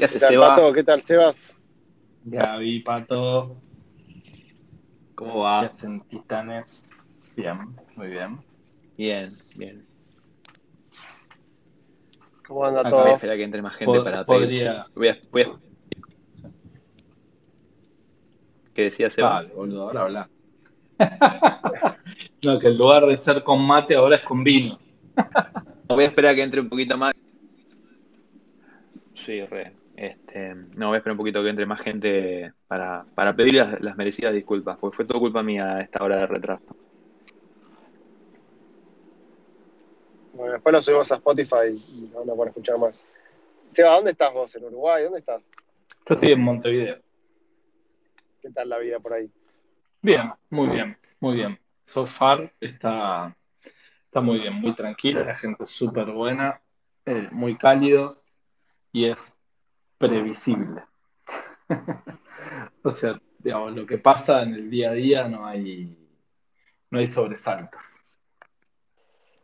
¿Qué hace ¿Qué tal? Pato? ¿Qué tal, Sebas? Gaby, Pato, ¿Cómo ¿qué va? hacen titanes? Bien, muy bien. Bien, bien. ¿Cómo anda Acá Voy a todo? esperar que entre más gente Pod- para podría. Voy a, voy a- ¿Qué decía Seba? Dale, boludo, ahora habla. No, que en lugar de ser con mate, ahora es con vino. Voy a esperar que entre un poquito más. Sí, re. Este, no, voy a esperar un poquito que entre más gente para, para pedir las, las merecidas disculpas, porque fue todo culpa mía a esta hora de retraso. Bueno, después lo subimos a Spotify y lo van a poder escuchar más. Seba, ¿dónde estás vos? ¿En Uruguay? ¿Dónde estás? Yo estoy en Montevideo. ¿Qué tal la vida por ahí? Bien, muy bien, muy bien. So far está, está muy bien, muy tranquilo, la gente es súper buena, eh, muy cálido y es previsible. O sea, digamos, lo que pasa en el día a día no hay, no hay sobresaltos.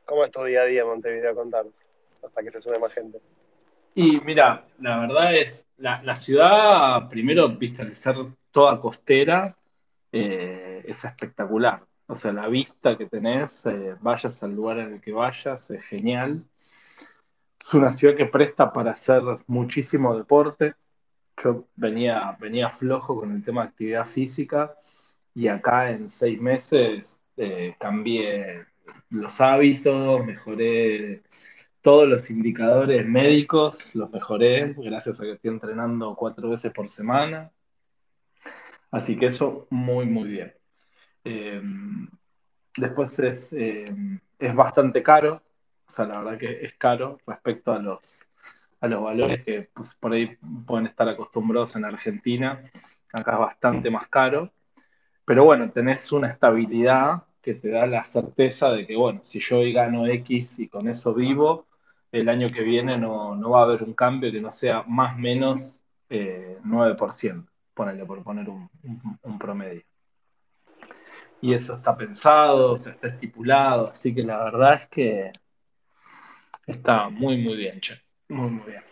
¿Cómo es tu día a día en Montevideo? Contanos, hasta que se sume más gente. Y mira, la verdad es, la, la ciudad, primero, viste, al ser toda costera, eh, es espectacular. O sea, la vista que tenés, eh, vayas al lugar en el que vayas, es genial. Es una ciudad que presta para hacer muchísimo deporte. Yo venía, venía flojo con el tema de actividad física y acá en seis meses eh, cambié los hábitos, mejoré todos los indicadores médicos, los mejoré gracias a que estoy entrenando cuatro veces por semana. Así que eso muy, muy bien. Eh, después es, eh, es bastante caro, o sea, la verdad que es caro respecto a los, a los valores que pues, por ahí pueden estar acostumbrados en Argentina. Acá es bastante más caro, pero bueno, tenés una estabilidad que te da la certeza de que, bueno, si yo hoy gano X y con eso vivo, el año que viene no, no va a haber un cambio que no sea más o menos eh, 9%, ponele por poner un, un- promedio. Y eso está pensado, o sea, está estipulado, así que la verdad es que está muy, muy bien, che. Muy, muy bien.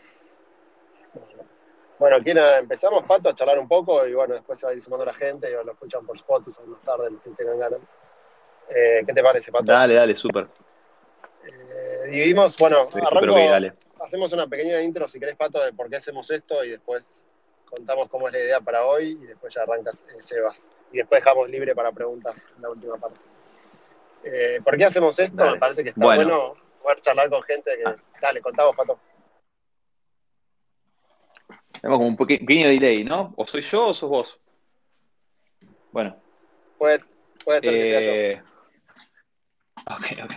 Bueno, ¿quién empezamos, Pato, a charlar un poco? Y bueno, después se va a ir sumando la gente y lo escuchan por Spotify más tarde, los que tengan ganas. Eh, ¿Qué te parece, Pato? Dale, dale, súper. Eh, dividimos, bueno, Sí, arranco, dale. hacemos una pequeña intro, si querés, Pato, de por qué hacemos esto y después contamos cómo es la idea para hoy y después ya arrancas, eh, Sebas. Y después dejamos libre para preguntas en la última parte. Eh, ¿Por qué hacemos esto? Dale. Me parece que está Bueno. bueno, poder charlar con gente que... Ah. Dale, contamos, Pato. Tenemos como un peque- pequeño delay, ¿no? O soy yo o sos vos. Bueno, Puede, puede ser que sea yo. eh, ok, ok.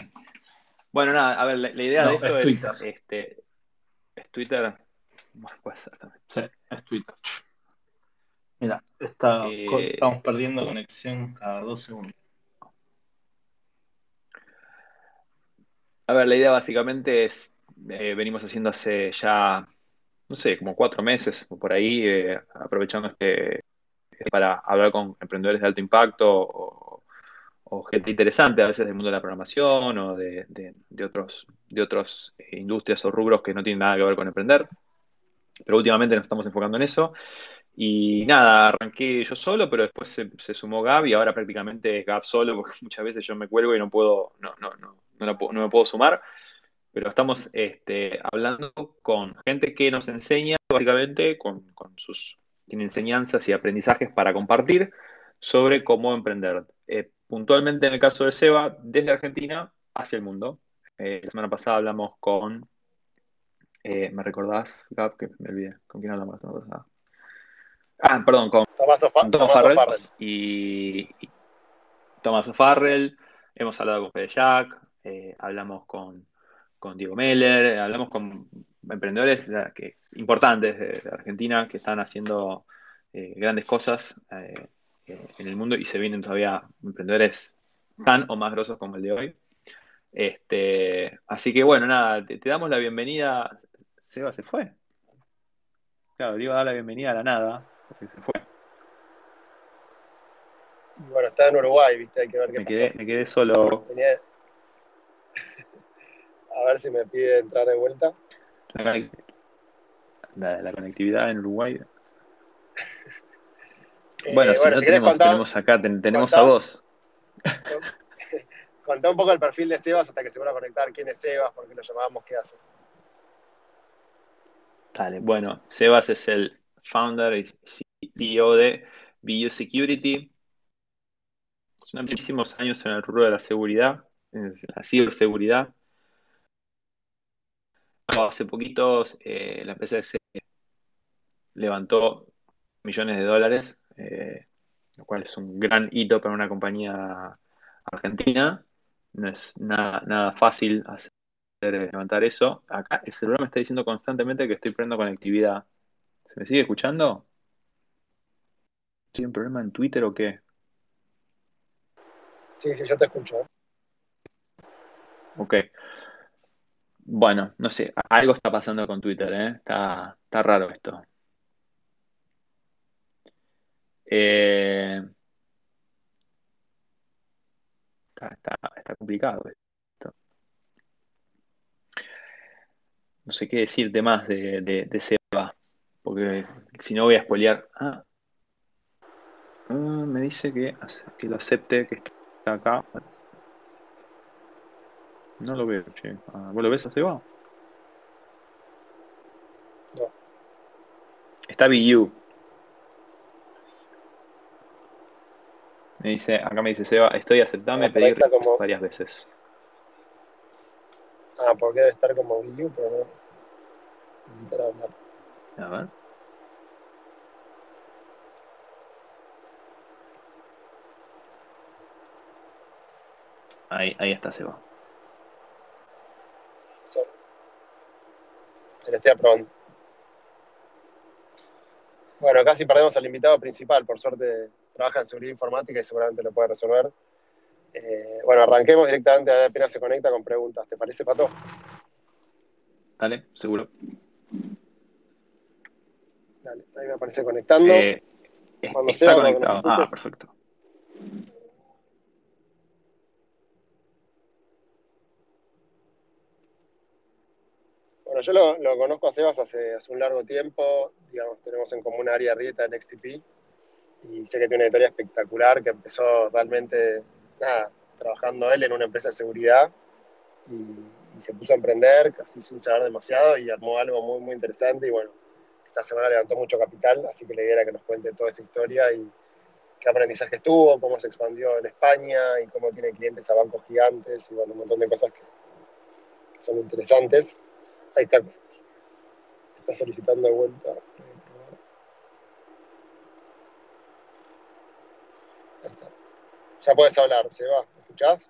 Bueno, nada, a ver, la, la idea No, de esto es es, Twitter. este, es Twitter. Bueno, puede ser también. Sí, es Twitter. Mira, está, Eh, estamos perdiendo conexión cada dos segundos. A ver, la idea básicamente es, eh, venimos haciendo hace ya, no sé, como cuatro meses o por ahí, eh, aprovechando este para hablar con emprendedores de alto impacto o, gente interesante, a veces del mundo de la programación o de, de- otros, de otras eh, industrias o rubros que no tienen nada que ver con emprender. Pero últimamente nos estamos enfocando en eso. Y nada, arranqué yo solo, pero después se, sumó Gab y ahora prácticamente es Gab solo, porque muchas veces yo me cuelgo y no puedo, no, no, no, la puedo- no me puedo sumar. Pero estamos este, hablando con gente que nos enseña, básicamente, con, con sus tiene enseñanzas y aprendizajes para compartir sobre cómo emprender. Eh, puntualmente en el caso de Seba, desde Argentina hacia el mundo. Eh, la semana pasada hablamos con, eh, ¿me recordás, Gab? Que me olvidé. ¿Con quién hablamos la semana pasada? Ah, perdón, con Tomás Farrell O'Farrell. y, y Tomás O'Farrell, hemos hablado con Fede Jack, eh, hablamos con, con Diego Meller, eh, hablamos con emprendedores eh, que, importantes de, Argentina que están haciendo eh, grandes cosas eh, en el mundo y se vienen todavía emprendedores tan o más grosos como el de hoy. Este, así que bueno, nada, te, te damos la bienvenida. Seba se fue. Claro, le iba a dar la bienvenida a la nada, porque se fue. Bueno, está en Uruguay, viste, hay que ver qué Me pasó. quedé, me quedé solo. A ver si me pide entrar de vuelta. La, la conectividad en Uruguay. Eh, Bueno, si no si tenemos, contar- tenemos acá, ten- tenemos a vos. Contá un poco el perfil de Sebas hasta que se vuelva a conectar. ¿Quién es Sebas? ¿Por qué lo llamábamos? ¿Qué hace? Dale, bueno, Sebas es el founder y CEO de BU Security. Empresa muchísimos años en el rubro de la seguridad, la ciberseguridad. Hace poquito eh, la empresa se levantó millones de dólares, eh, lo cual es un gran hito para una compañía argentina. No es nada, nada fácil hacer levantar eso. Acá el celular me está diciendo constantemente que estoy perdiendo conectividad. ¿Se me sigue escuchando? ¿Tiene un problema en Twitter o qué? Sí, sí, yo te escucho. Ok. Bueno, no sé, algo está pasando con Twitter, ¿eh? Está, está raro esto. Eh, está, está- está complicado esto. No sé qué decirte más de, de, de Seba, porque si no voy a spoilear. Ah, Ah, me dice que, que lo acepte, que está acá. No lo veo, che. Ah, ¿Vos lo ves a Seba? No. Está BU. Me dice, acá me dice Seba, estoy aceptame, Ah, request como- varias veces. Ah, porque debe estar como Guillú, pero no. Invitar a hablar. A ver. Ahí, ahí está Seba. So, lo estoy aprobando. Bueno, casi perdemos al invitado principal. Por suerte, trabaja en seguridad informática y seguramente lo puede resolver. Eh, bueno, arranquemos directamente apenas se conecta con preguntas. ¿Te parece, Pato? Dale, seguro. Dale, ahí me aparece conectando. Eh, está sea, conectado. Ah, perfecto. Bueno, yo lo, conozco a Sebas hace, hace un largo tiempo, digamos, tenemos en común área Rieta en XTP y sé que tiene una historia espectacular que empezó realmente, nada, trabajando él en una empresa de seguridad y, se puso a emprender casi sin saber demasiado y armó algo muy, muy interesante y bueno, esta semana levantó mucho capital, así que la idea era que nos cuente toda esa historia y qué aprendizaje tuvo, cómo se expandió en España y cómo tiene clientes a bancos gigantes y bueno, un montón de cosas que son interesantes. Ahí está. Está solicitando de vuelta. Ahí está. Ya puedes hablar, Seba. ¿Me escuchás?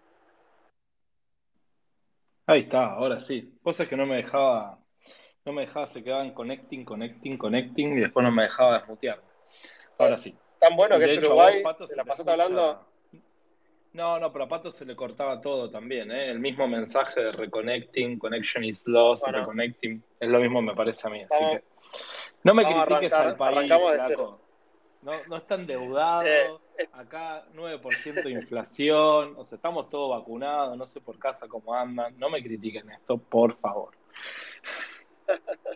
Ahí está, ahora sí. Cosa que no me dejaba, no me dejaba, se quedaba en connecting, connecting, connecting y después no me dejaba desmutear. Ahora sí. Tan bueno que De es hecho, Uruguay. vos, Pato, Te se la te pasaste escucha- hablando. No, no, pero a Pato se le cortaba todo también, ¿eh? El mismo mensaje de reconnecting, connection is lost, Bueno. reconnecting. Es lo mismo me parece a mí. Así que no me vamos critiques arrancar, al país, flaco. No, no está endeudado. Es- Acá 9% de inflación. O sea, estamos todos vacunados. No sé por casa cómo andan. No me critiquen esto, por favor.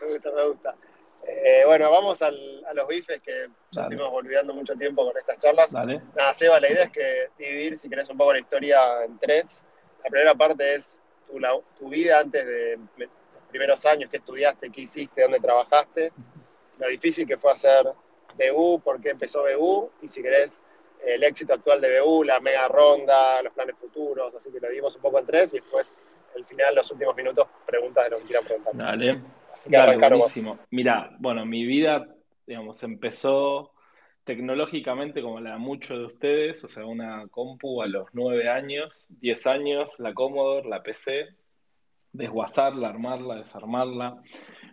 Me gusta, me gusta. Eh, bueno, vamos al- a los bifes que ya estuvimos olvidando mucho tiempo con estas charlas. Dale. Nada, Seba, la idea es que dividir, si querés, un poco la historia en tres. La primera parte es tu, la- tu vida antes de los primeros años, qué estudiaste, qué hiciste, dónde trabajaste, lo difícil que fue hacer BU, por qué empezó BU, y si querés, el éxito actual de BU, la mega ronda, los planes futuros, así que lo dimos un poco en tres, y después, al final, los últimos minutos, preguntas de lo que quieran preguntar. Dale. Así que buenísimo. Mira, bueno, mi vida, digamos, empezó tecnológicamente como la de muchos de ustedes, o sea, una compu a los 9 años, 10 años, la Commodore, la PC, desguazarla, armarla, desarmarla,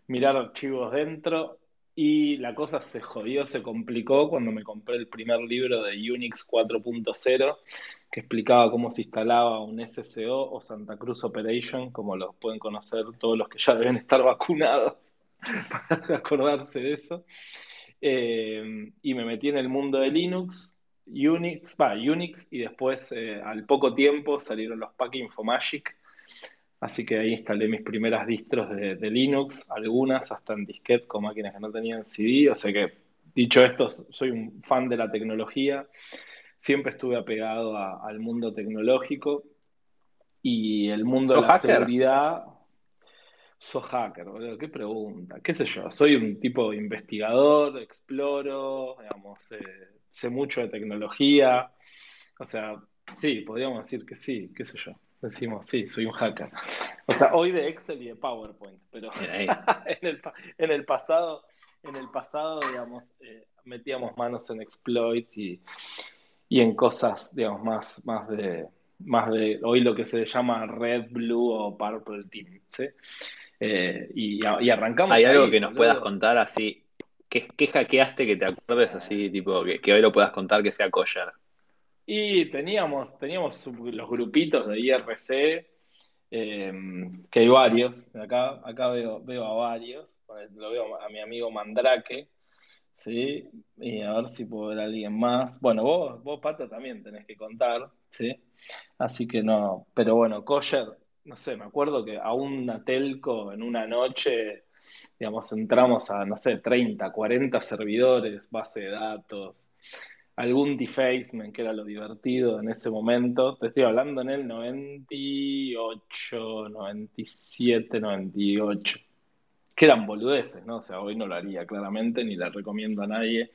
mirar archivos dentro, y la cosa se jodió, se complicó cuando me compré el primer libro de Unix 4.0, que explicaba cómo se instalaba un SSO o Santa Cruz Operation, como los pueden conocer todos los que ya deben estar vacunados, para acordarse de eso. Eh, y me metí en el mundo de Linux, Unix, va, Unix, y después eh, al poco tiempo salieron los Pack Infomagic, Así que ahí instalé mis primeras distros de, Linux, algunas hasta en disquete con máquinas que no tenían CD. O sea que, dicho esto, soy un fan de la tecnología. Siempre estuve apegado al mundo tecnológico y el mundo de la seguridad. Soy hacker, boludo, qué pregunta. ¿Qué sé yo? Soy un tipo investigador, exploro, digamos, eh, sé mucho de tecnología. O sea, sí, podríamos decir que sí, qué sé yo. Decimos, sí, soy un hacker. O sea, hoy de Excel y de PowerPoint, pero en, el, pasado, en el pasado, digamos, eh, metíamos manos en exploits y, en cosas, digamos, más, más de más de hoy lo que se llama red, blue o purple team, ¿sí? Eh, y, arrancamos. ¿Hay algo que nos puedas contar así? ¿Qué, ¿Qué, hackeaste que te acuerdes así, tipo, que, hoy lo puedas contar que sea kosher? Y teníamos, teníamos los grupitos de IRC, em, que hay varios. Acá, acá veo, veo a varios. Lo veo a mi amigo Mandrake, ¿sí? Y a ver si puedo ver a alguien más. Bueno, vos, vos Pato, también tenés que contar, ¿sí? Así que no, pero bueno, Kosher, no sé, me acuerdo que a una telco en una noche, digamos, entramos a, no sé, 30, 40 servidores, base de datos, algún defacement, que era lo divertido en ese momento. Te estoy hablando en el 98, 97, 98. Que eran boludeces, ¿no? O sea, hoy no lo haría claramente, ni le recomiendo a nadie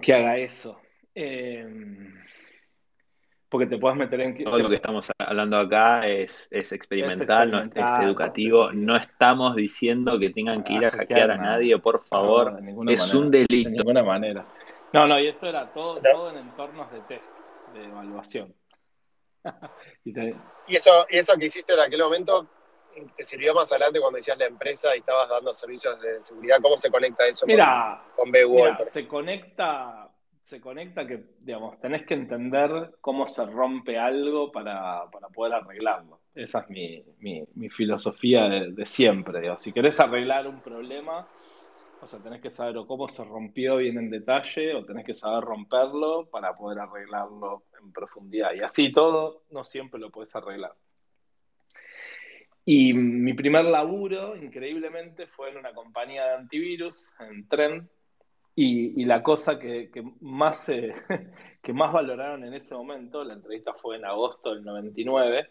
que haga eso. Eh, porque te puedes meter en... Todo lo que estamos hablando acá es, experimental, no es, educativo. No estamos diciendo que tengan que ir a, hackear a nadie, por favor. es un delito. De ninguna manera. No, no, y esto era todo, todo en entornos de test, de evaluación. y, eso, y eso que hiciste en aquel momento, ¿te sirvió más adelante cuando decías la empresa y estabas dando servicios de seguridad? ¿Cómo se conecta eso mira, con, con se conecta se conecta que, digamos, tenés que entender cómo se rompe algo para, poder arreglarlo. Esa es mi, filosofía de, siempre. Si querés arreglar un problema, o sea, tenés que saber o cómo se rompió bien en detalle, o tenés que saber romperlo para poder arreglarlo en profundidad. Y así todo, no siempre lo puedes arreglar. Y mi primer laburo, increíblemente, fue en una compañía de antivirus, en Trend, y, la cosa que, más, que más valoraron en ese momento, la entrevista fue en agosto del 99,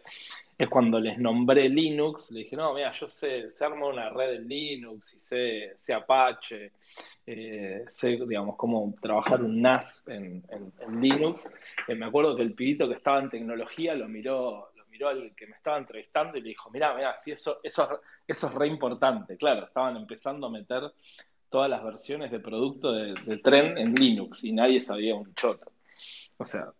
es cuando les nombré Linux, le dije, no, mira, yo sé, se arma una red en Linux y sé, sé Apache, eh, sé, digamos, cómo trabajar un NAS en, Linux. Eh, me acuerdo que el pibito que estaba en tecnología lo miró, miró al que me estaba entrevistando y le dijo, mira, mira, sí, eso, eso, eso es re importante. Claro, estaban empezando a meter todas las versiones de producto de, tren en Linux y nadie sabía un choto. O sea,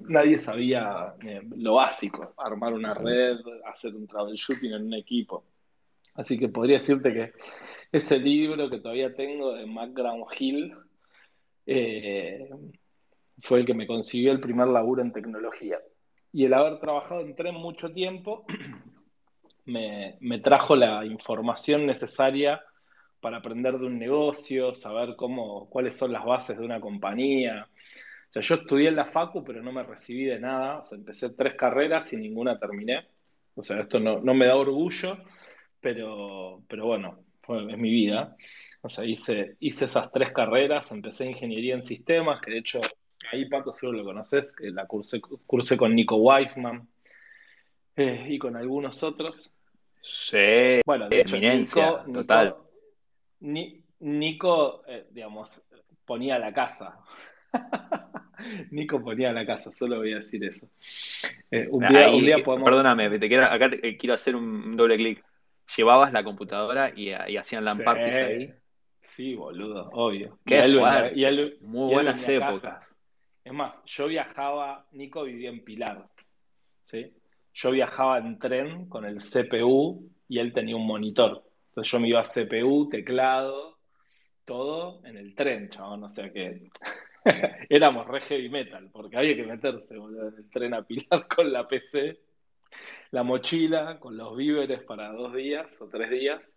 nadie sabía eh, lo básico, armar una red, hacer un troubleshooting en un equipo. Así que podría decirte que ese libro que todavía tengo de McGraw Hill eh, fue el que me consiguió el primer laburo en tecnología. Y el haber trabajado en tren mucho tiempo me, me trajo la información necesaria para aprender de un negocio, saber cómo, cuáles son las bases de una compañía. O sea, yo estudié en la Facu, pero no me recibí de nada. Empecé tres carreras y ninguna terminé. O sea, esto no, me da orgullo, pero, pero bueno, es mi vida. O sea, hice, hice esas tres carreras, empecé ingeniería en sistemas, que de hecho, ahí Pato seguro lo conoces, la cursé, cursé con Nico Weisman eh, y con algunos otros. Sí, bueno, de hecho, eminencia, total. Nico, eh, digamos, ponía la casa. Nico ponía la casa, solo voy a decir eso. Eh, un, día, podemos... Perdóname, acá quiero hacer un doble clic. ¿Llevabas la computadora y, hacían la ahí? Sí, boludo, obvio. Qué Muy buenas épocas. Es más, yo viajaba, Nico vivía en Pilar, ¿sí? Yo viajaba en tren con el CPU y él tenía un monitor. Entonces yo me iba a CPU, teclado, todo en el tren, chabón. O sea que éramos re heavy metal, porque había que meterse en el tren a pilar con la PC, la mochila, con los víveres para dos días o tres días.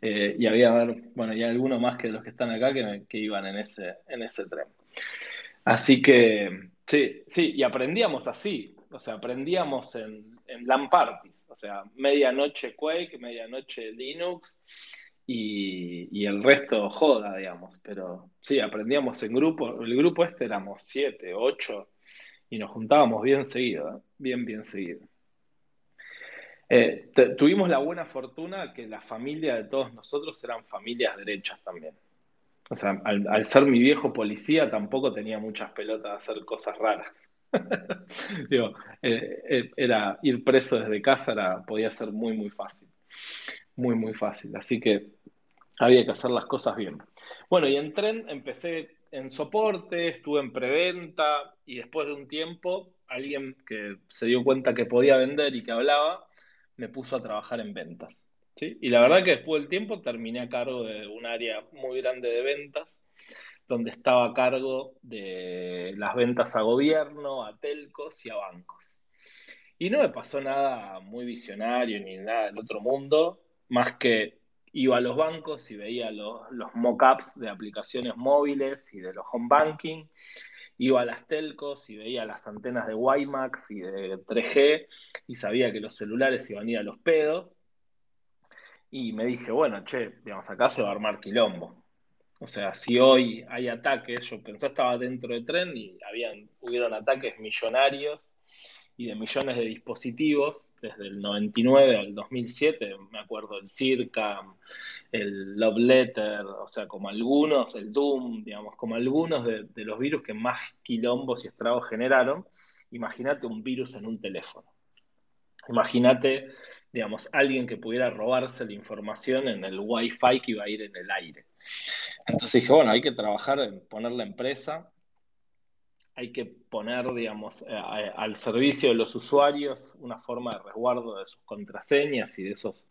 Eh, y había, bueno, y algunos más que los que están acá que, que iban en ese, en ese tren. Así que, sí, sí, y aprendíamos así. O sea, aprendíamos en, en LAN o sea, medianoche Quake, medianoche Linux y, el resto joda, digamos. Pero sí, aprendíamos en grupo, el grupo este éramos siete, ocho y nos juntábamos bien seguido, bien, bien seguido. Eh, tuvimos la buena fortuna que la familia de todos nosotros eran familias derechas también. O sea, al, ser mi viejo policía tampoco tenía muchas pelotas de hacer cosas raras. Digo, eh, eh, era ir preso desde casa era, podía ser muy, muy fácil. Muy, muy fácil. Así que había que hacer las cosas bien. Bueno, y en tren empecé en soporte, estuve en preventa y después de un tiempo alguien que se dio cuenta que podía vender y que hablaba, me puso a trabajar en ventas. ¿Sí? Y la verdad que después del tiempo terminé a cargo de un área muy grande de ventas, donde estaba a cargo de las ventas a gobierno, a telcos y a bancos. Y no me pasó nada muy visionario ni nada del otro mundo, más que iba a los bancos y veía los, los mock-ups de aplicaciones móviles y de los home banking iba a las telcos y veía las antenas de WiMAX y de 3G y sabía que los celulares iban a ir a los pedos. Y me dije, bueno, che, digamos, acá se va a armar quilombo. O sea, si hoy hay ataques, yo pensé estaba dentro de tren y habían, hubieron ataques millonarios y de millones de dispositivos, desde el 99 al 2007, me acuerdo, el Circa, el Love Letter, o sea, como algunos, el Doom, digamos, como algunos de, los virus que más quilombos y estragos generaron, imagínate un virus en un teléfono. Imagínate, digamos, alguien que pudiera robarse la información en el Wi-Fi que iba a ir en el aire. Entonces dije, bueno, hay que trabajar en poner la empresa hay que poner, digamos, eh, al servicio de los usuarios una forma de resguardo de sus contraseñas y de esos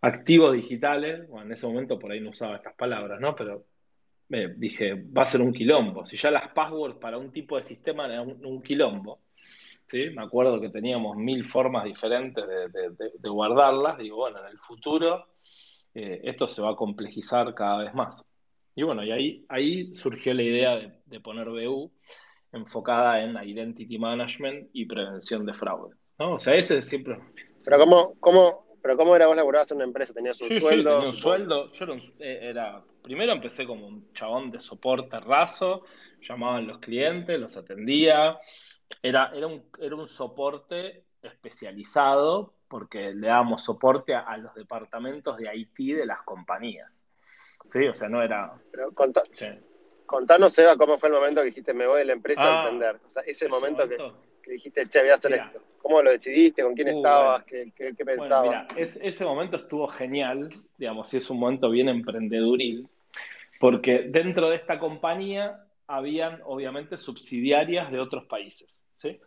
activos digitales. Bueno, en ese momento por ahí no usaba estas palabras, ¿no? Pero me dije, va a ser un quilombo. Si ya las passwords para un tipo de sistema eran un, quilombo, ¿sí? Me acuerdo que teníamos mil formas diferentes de, guardarlas. Digo, bueno, en el futuro eh, esto se va a complejizar cada vez más. Y bueno, y ahí, ahí surgió la idea de, poner BU enfocada en identity management y prevención de fraude. ¿no? O sea, ese siempre... Pero ¿cómo, cómo, pero cómo era vos laburabas en una empresa? ¿Tenías un sueldo? Sí, tenía un sueldo. Yo eh, era, primero empecé como un chabón de soporte raso, llamaban los clientes, los atendía. Era, era, un, era un soporte especializado porque le dábamos soporte a, los departamentos de IT de las compañías. Sí, o sea, no era... Pero Contanos, Eva, cómo fue el momento que dijiste, me voy de la empresa a ah, emprender. O sea, ese, momento, Que, dijiste, che, voy a hacer esto. ¿Cómo lo decidiste? ¿Con quién uh, estabas? ¿Qué, pensabas? mira, ese momento estuvo genial, digamos, y es un momento bien emprendeduril, porque dentro de esta compañía habían, obviamente, subsidiarias de otros países. ¿sí?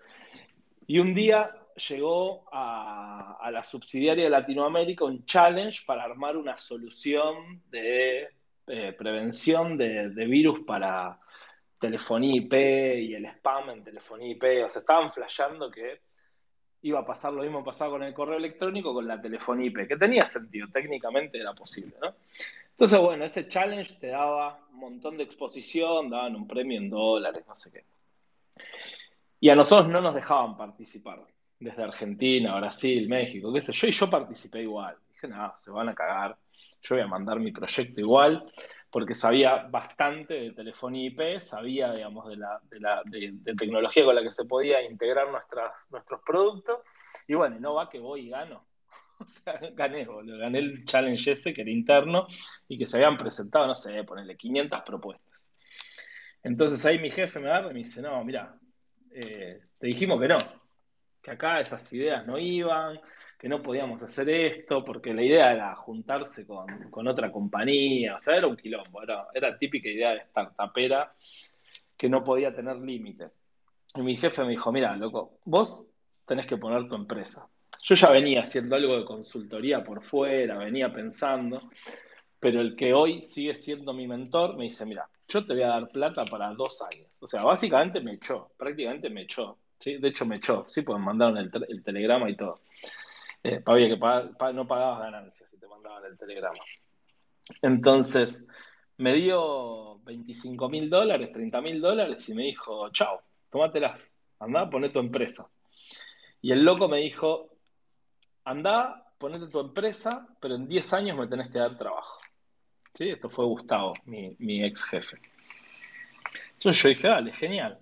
Y un día llegó a, a la subsidiaria de Latinoamérica un challenge para armar una solución de eh, prevención de, virus para telefonía IP y el spam en telefonía IP. O sea, estaban flasheando que iba a pasar lo mismo pasado con el correo electrónico con la telefonía IP, que tenía sentido, técnicamente era posible, ¿no? Entonces, bueno, ese challenge te daba un montón de exposición, daban un premio en dólares, no sé qué. Y a nosotros no nos dejaban participar, desde Argentina, Brasil, México, qué sé yo, y yo participé igual. Dije, nada, se van a cagar. Yo voy a mandar mi proyecto igual, porque sabía bastante de telefonía IP, sabía, digamos, de la, de la de, tecnología con la que se podía integrar nuestros productos. Y bueno, no va que voy y gano. O sea, gané, gané el challenge ese que era interno y que se habían presentado, no sé, ponerle 500 propuestas. Entonces ahí mi jefe me agarra y me dice, no, mira, eh, te dijimos que no, que acá esas ideas no iban, que no podíamos hacer esto, porque la idea era juntarse con, otra compañía, o sea, era un quilombo, era, era típica idea de startupera que no podía tener límite. Y mi jefe me dijo, mira, loco, vos tenés que poner tu empresa. Yo ya venía haciendo algo de consultoría por fuera, venía pensando, pero el que hoy sigue siendo mi mentor me dice, mira, yo te voy a dar plata para dos años. O sea, básicamente me echó, prácticamente me echó. ¿sí? De hecho, me echó, sí, pues mandaron el telegrama y todo. Eh, que no pagabas ganancias si te mandaban el telegrama. Entonces, me dio 25 mil dólares, 30 mil dólares y me dijo, chao, tómatelas, anda, poné tu empresa. Y el loco me dijo, anda, ponete tu empresa, pero en 10 años me tenés que dar trabajo. ¿Sí? Esto fue Gustavo, mi, mi ex jefe. Entonces yo dije, dale, genial.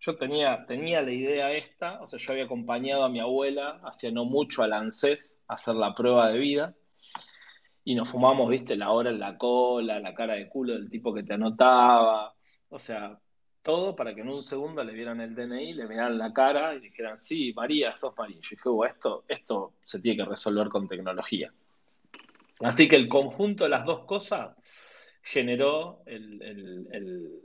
Yo tenía, tenía la idea esta, o sea, yo había acompañado a mi abuela hacía no mucho al ANSES a hacer la prueba de vida y nos fumamos, viste, la hora en la cola, la cara de culo del tipo que te anotaba, o sea, todo para que en un segundo le vieran el DNI, le miraran la cara y dijeran, sí, María, sos María. Yo dije, oh, esto, esto se tiene que resolver con tecnología. Así que el conjunto de las dos cosas generó el,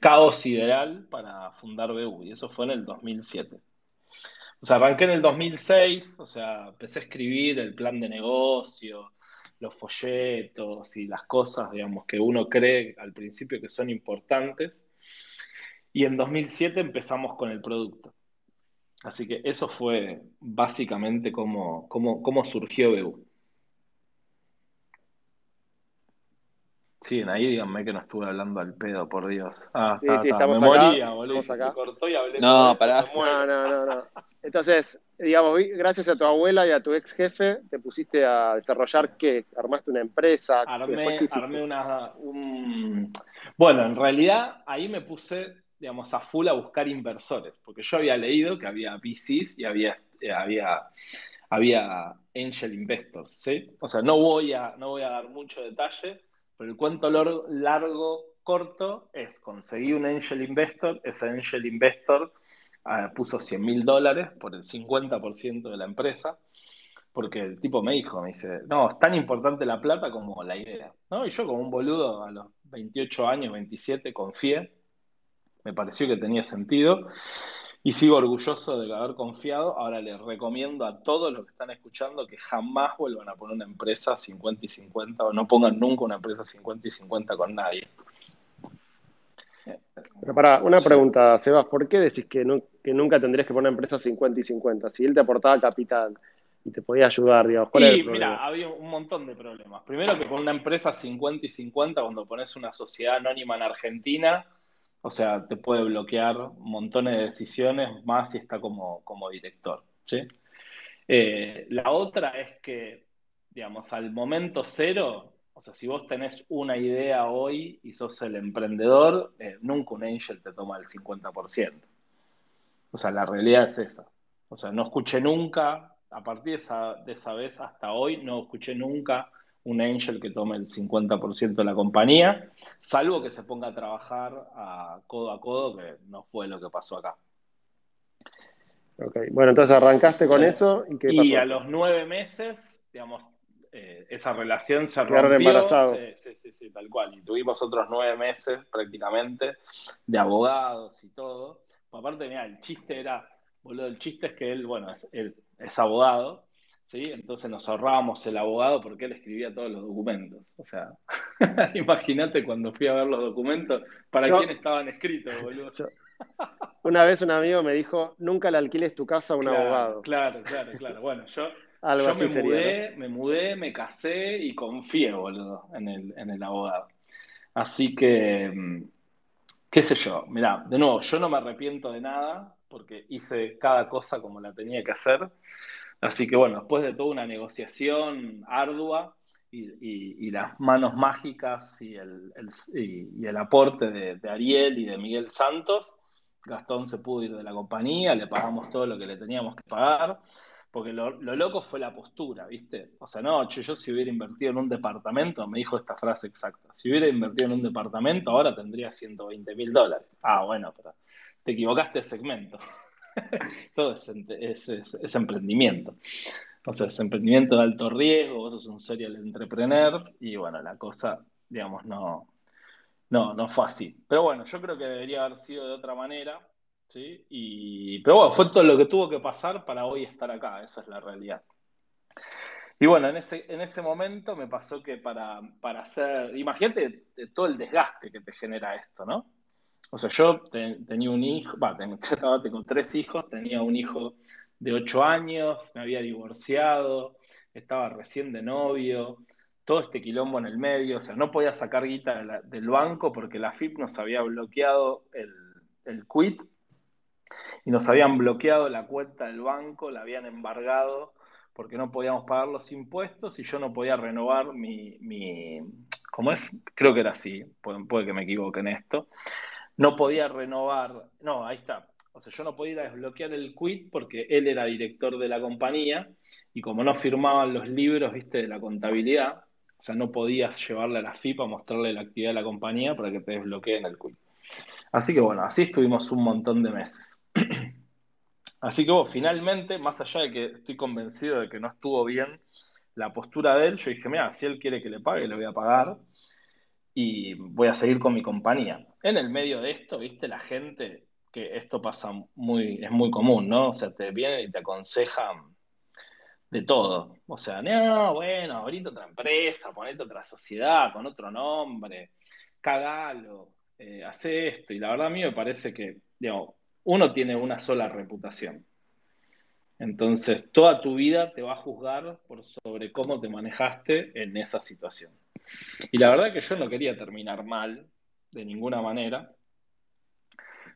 caos ideal para fundar BU, y eso fue en el 2007. O sea, arranqué en el 2006, o sea, empecé a escribir el plan de negocio, los folletos y las cosas, digamos, que uno cree al principio que son importantes. Y en 2007 empezamos con el producto. Así que eso fue básicamente cómo, cómo, surgió BU. Sí, ahí díganme que no estuve hablando al pedo, por Dios. Ah, sí, sí, estamos Me acá, moría, boludo. Se cortó y hablé No, pará. No, no, no, no. Entonces, digamos, gracias a tu abuela y a tu ex jefe, te pusiste a desarrollar qué? Armaste una empresa. Armé, armé una. Bueno, en realidad ahí me puse, digamos, a full a buscar inversores, porque yo había leído que había VCs y había, eh, había, había angel investors. O sea, no voy a, no voy a dar mucho detalle pero el cuento largo, corto es conseguir un angel investor, ese angel investor ah, puso 100 mil dólares por el 50% de la empresa, porque el tipo me dijo, me dice, no, es tan importante la plata como la idea. ¿no? Y yo como un boludo a los 28 años, 27, confié, me pareció que tenía sentido y sigo orgulloso de haber confiado. Ahora les recomiendo a todos los que están escuchando que jamás vuelvan a poner una empresa 50 y 50 o no pongan nunca una empresa 50 y 50 con nadie. Pero para, una pregunta, Sebas, ¿por qué decís que, nunca tendrías que poner una empresa 50 y 50? Si él te aportaba capital y te podía ayudar, digamos, ¿cuál y, mira, había un montón de problemas. Primero que con una empresa 50 y 50, cuando pones una sociedad anónima en Argentina, o sea, te puede bloquear montones de decisiones, más si está como, como director. Eh, la otra es que, digamos, al momento cero, o sea, si vos tenés una idea hoy y sos el emprendedor, eh, nunca un angel te toma el 50%. O sea, la realidad es esa. O sea, no escuché nunca, a partir de esa, de esa vez hasta hoy, no escuché nunca un angel que tome el 50% de la compañía, salvo que se ponga a trabajar a codo a codo, que no fue lo que pasó acá. Ok, bueno, entonces arrancaste con eso y ¿qué Y a los nueve meses, digamos, eh, esa relación se rompió. Sí, sí, sí, tal cual. Y tuvimos otros nueve meses prácticamente de abogados y todo. Aparte, mira, el chiste era, boludo, el chiste es que él, bueno, es, él es abogado ¿sí? Entonces nos ahorrábamos el abogado porque él escribía todos los documentos. O sea, imagínate cuando fui a ver los documentos, ¿para quién estaban escritos, boludo? una vez un amigo me dijo, nunca le alquiles tu casa a un abogado. Claro, claro, claro. Bueno, yo, me, mudé, me mudé, me casé y confié, boludo, en el, en el abogado. Así que, mm, qué sé yo, mirá, de nuevo, yo no me arrepiento de nada porque hice cada cosa como la tenía que hacer. Así que bueno, después de toda una negociación ardua y, las manos mágicas y el, y, el aporte de, Ariel y de Miguel Santos, Gastón se pudo ir de la compañía, le pagamos todo lo que le teníamos que pagar, porque lo, loco fue la postura, ¿viste? O sea, no, yo, si hubiera invertido en un departamento, me dijo esta frase exacta, si hubiera invertido en un departamento, ahora tendría 120 mil dólares. Ah, bueno, pero te equivocaste segmento. todo es, emprendimiento. O sea, es emprendimiento de alto riesgo, vos sos un serial entrepreneur y bueno, la cosa, digamos, no, no, no fue así. Pero bueno, yo creo que debería haber sido de otra manera, ¿sí? Y, pero bueno, fue todo lo que tuvo que pasar para hoy estar acá, esa es la realidad. Y bueno, en ese, en ese momento me pasó que para, para hacer, imagínate todo el desgaste que te genera esto, ¿no? O sea, yo tenía un hijo, va, tengo, tengo tres hijos, tenía un hijo de ocho años, me había divorciado, estaba recién de novio, todo este quilombo en el medio, o sea, no podía sacar guita del banco porque la FIP nos había bloqueado el, el quit y nos habían bloqueado la cuenta del banco, la habían embargado porque no podíamos pagar los impuestos y yo no podía renovar mi, mi ¿cómo es? Creo que era así, puede, puede que me equivoque en esto. No podía renovar, no, ahí está, o sea, yo no podía desbloquear el quit porque él era director de la compañía y como no firmaban los libros, viste, de la contabilidad, o sea, no podías llevarle a la FIPA mostrarle la actividad de la compañía para que te desbloqueen el quit. Así que bueno, así estuvimos un montón de meses. Así que vos, finalmente, más allá de que estoy convencido de que no estuvo bien la postura de él, yo dije, mira, si él quiere que le pague, le voy a pagar y voy a seguir con mi compañía. En el medio de esto, viste, la gente que esto pasa muy, es muy común, ¿no? O sea, te vienen y te aconsejan de todo. O sea, no, bueno, ahorita otra empresa, ponete otra sociedad con otro nombre, cagalo, eh, hace esto. Y la verdad a mí me parece que, digamos, uno tiene una sola reputación. Entonces, toda tu vida te va a juzgar por sobre cómo te manejaste en esa situación. Y la verdad que yo no quería terminar mal, de ninguna manera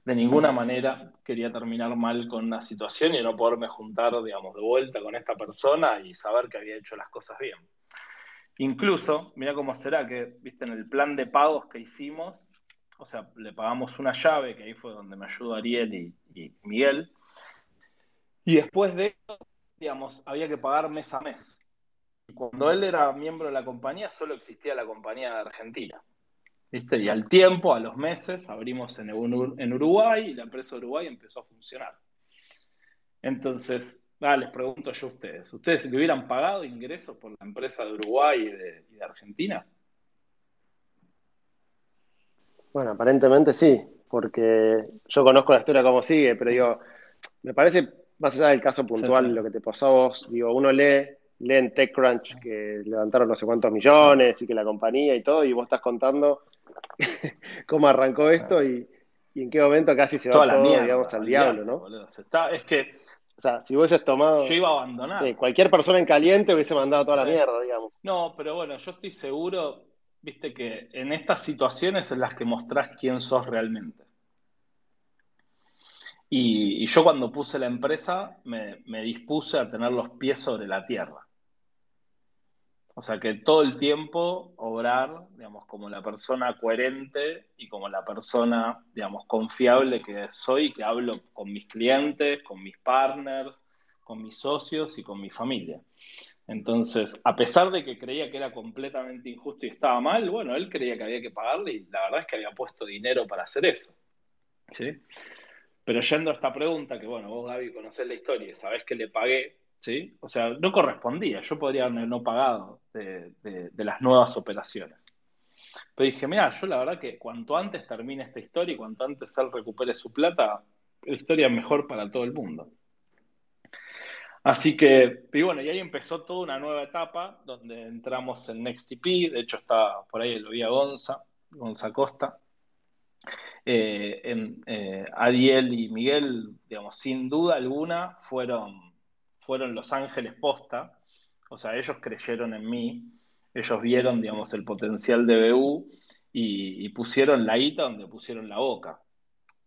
de ninguna manera quería terminar mal con una situación y no poderme juntar, digamos, de vuelta con esta persona y saber que había hecho las cosas bien. Incluso, mira cómo será que, viste, en el plan de pagos que hicimos, o sea, le pagamos una llave, que ahí fue donde me ayudó Ariel y, Miguel, y después de eso, digamos, había que pagar mes a mes. Cuando él era miembro de la compañía, solo existía la compañía de Argentina. Y al tiempo, a los meses, abrimos en, Uruguay y la empresa de Uruguay empezó a funcionar. Entonces, ah, les pregunto yo a ustedes, ¿ustedes le hubieran pagado ingresos por la empresa de Uruguay y de, Argentina? Bueno, aparentemente sí, porque yo conozco la historia como sigue, pero digo, me parece, más allá del caso puntual, lo que te pasó a vos, digo, uno lee, lee en TechCrunch que levantaron no sé cuántos millones y que la compañía y todo, y vos estás contando cómo arrancó esto y, en qué momento casi se va todo, digamos, al diablo, ¿no? es que. O sea, si hubieses tomado. Yo iba a abandonar. cualquier persona en caliente hubiese mandado toda la mierda, digamos. No, pero bueno, yo estoy seguro, viste, que en estas situaciones en las que mostrás quién sos realmente. Y, yo cuando puse la empresa me, me dispuse a tener los pies sobre la tierra. O sea, que todo el tiempo obrar, digamos, como la persona coherente y como la persona, digamos, confiable que soy, que hablo con mis clientes, con mis partners, con mis socios y con mi familia. Entonces, a pesar de que creía que era completamente injusto y estaba mal, bueno, él creía que había que pagarle y la verdad es que había puesto dinero para hacer eso. ¿sí? Pero yendo a esta pregunta, que bueno, vos Gaby conocés la historia y sabés que le pagué, ¿sí? O sea, no correspondía, yo podría haber no pagado de, las nuevas operaciones. Pero dije, mira, yo la verdad que cuanto antes termine esta historia y cuanto antes él recupere su plata, la historia mejor para todo el mundo. Así que, y bueno, y ahí empezó toda una nueva etapa donde entramos en NextTP, de hecho está por ahí lo vi a Gonza, Gonza Costa. Eh, eh, Ariel y Miguel, digamos, sin duda alguna, fueron fueron Los Ángeles posta, o sea, ellos creyeron en mí, ellos vieron, digamos, el potencial de BU y, pusieron la guita donde pusieron la boca.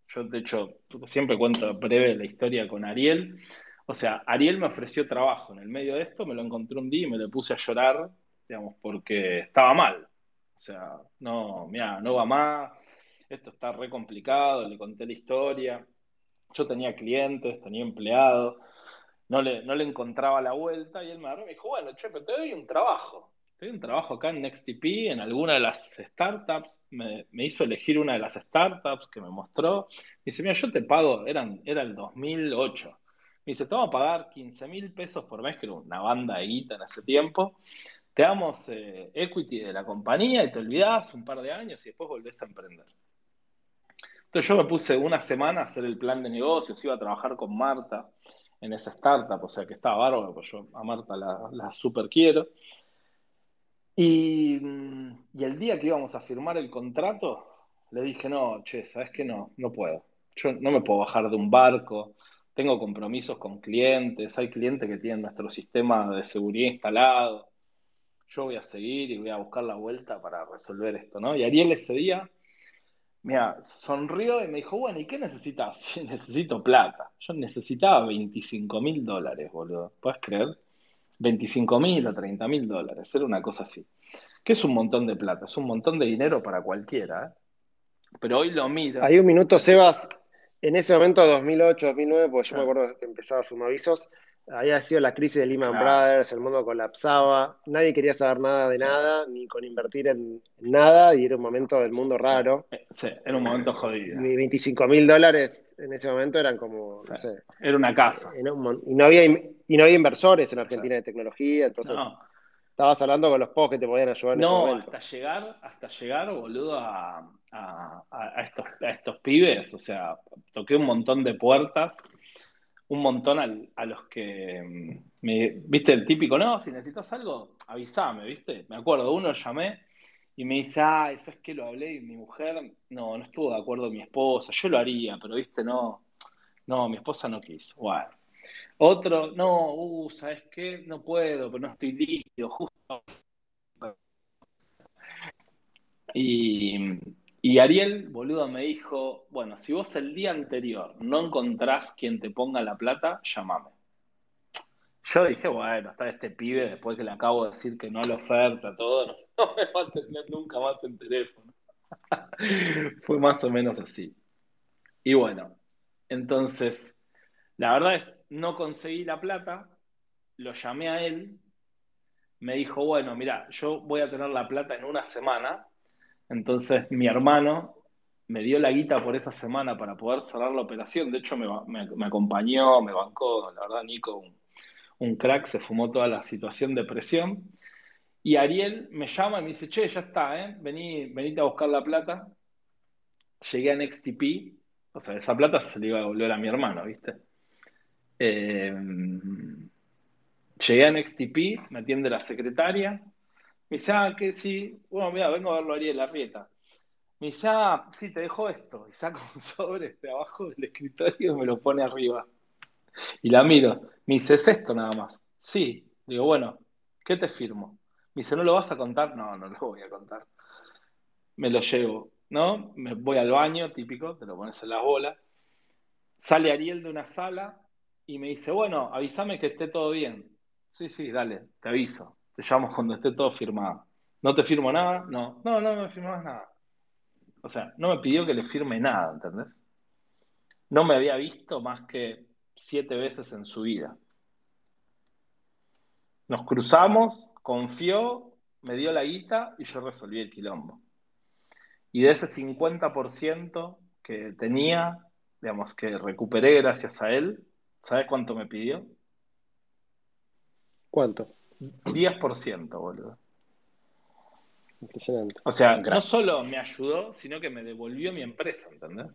Yo, de hecho, siempre cuento breve la historia con Ariel. O sea, Ariel me ofreció trabajo en el medio de esto, me lo encontré un día y me le puse a llorar, digamos, porque estaba mal. O sea, no, mira, no va más, esto está re complicado, le conté la historia. Yo tenía clientes, tenía empleados no le, no le encontraba la vuelta y me agarró y me dijo, bueno, che, pero te doy un trabajo. Te doy un trabajo acá en NextTP, en alguna de las startups. Me, hizo elegir una de las startups que me mostró. Me dice, mira, yo te pago, eran, era el 2008. Me dice, te vamos a pagar 15 mil pesos por mes, que era una banda de guita en ese tiempo. Te damos eh, equity de la compañía y te olvidás un par de años y después volvés a emprender. Entonces yo me puse una semana a hacer el plan de negocios, iba a trabajar con Marta en esa startup, o sea que estaba bárbaro, pues yo a Marta la, super quiero. Y, y, el día que íbamos a firmar el contrato, le dije, no, che, ¿sabes qué? No, no puedo. Yo no me puedo bajar de un barco, tengo compromisos con clientes, hay clientes que tienen nuestro sistema de seguridad instalado. Yo voy a seguir y voy a buscar la vuelta para resolver esto, ¿no? Y Ariel ese día Mira, sonrió y me dijo, bueno, ¿y qué necesitas? necesito plata. Yo necesitaba 25 mil dólares, boludo. ¿Puedes creer? 25 mil o 30 mil dólares. Era una cosa así. Que es un montón de plata, es un montón de dinero para cualquiera. ¿eh? Pero hoy lo miro. Hay un minuto, Sebas. En ese momento, 2008, 2009, porque yo me acuerdo que empezaba avisos había sido la crisis de Lehman Brothers, el mundo colapsaba, nadie quería saber nada de nada, ni con invertir en, nada, y era un momento del mundo raro. Sí, era un momento jodido. Mi 25 mil dólares en ese momento eran como, no sé. Era una casa. y, no había, y no había inversores en Argentina de tecnología, entonces estabas hablando con los pocos que te podían ayudar en ese momento. hasta llegar, hasta llegar, boludo, a, estos, a estos pibes, o sea, toqué un montón de puertas un montón a los que, mm, me, viste, el típico, no, si necesitas algo, avísame, viste. Me acuerdo, uno llamé y me dice, ah, eso es que lo hablé y mi mujer, no, no estuvo de acuerdo mi esposa, yo lo haría, pero viste, no, no, mi esposa no quiso. Bueno. Otro, no, uh, ¿sabes qué? No puedo, pero no estoy listo, justo. Y, y Ariel, boludo, me dijo, bueno, si vos el día anterior no encontrás quien te ponga la plata, llamame. Yo dije, bueno, está este pibe, después que le acabo de decir que no la oferta, todo, no, me va a tener nunca más el teléfono. Fue más o menos así. Y bueno, entonces, la verdad es, no conseguí la plata, lo llamé a él, me dijo, bueno, mira, yo voy a tener la plata en una semana, entonces mi hermano me dio la guita por esa semana para poder cerrar la operación. De hecho, me, acompañó, me bancó, la verdad, Nico, un, crack, se fumó toda la situación de presión. Y Ariel me llama y me dice, che, ya está, ¿eh? Vení, venite a buscar la plata. Llegué a NXTP, o sea, esa plata se le iba a devolver a mi hermano, ¿viste? Eh, llegué a NXTP, me atiende la secretaria, ah, que sí, bueno, mira, vengo a verlo a Ariel Arrieta. Ah, sí, te dejo esto. Y saco un sobre de abajo del escritorio y me lo pone arriba. Y la miro. Me dice, ¿es esto nada más? Sí. Digo, bueno, ¿qué te firmo? Me dice, ¿no lo vas a contar? No, no lo voy a contar. Me lo llevo, ¿no? Me voy al baño, típico, te lo pones en la bola. Sale Ariel de una sala y me dice, bueno, avísame que esté todo bien. Sí, sí, dale, te aviso. Te llamo cuando esté todo firmado. ¿No te firmo nada? No, no, no me firmas nada. O sea, no me pidió que le firme nada, ¿entendés? No me había visto más que siete veces en su vida. Nos cruzamos, confió, me dio la guita y yo resolví el quilombo. Y de ese 50% que tenía, digamos, que recuperé gracias a él, ¿sabes cuánto me pidió? ¿Cuánto? 10%, boludo. Impresionante. O sea, no solo me ayudó, sino que me devolvió mi empresa, ¿entendés?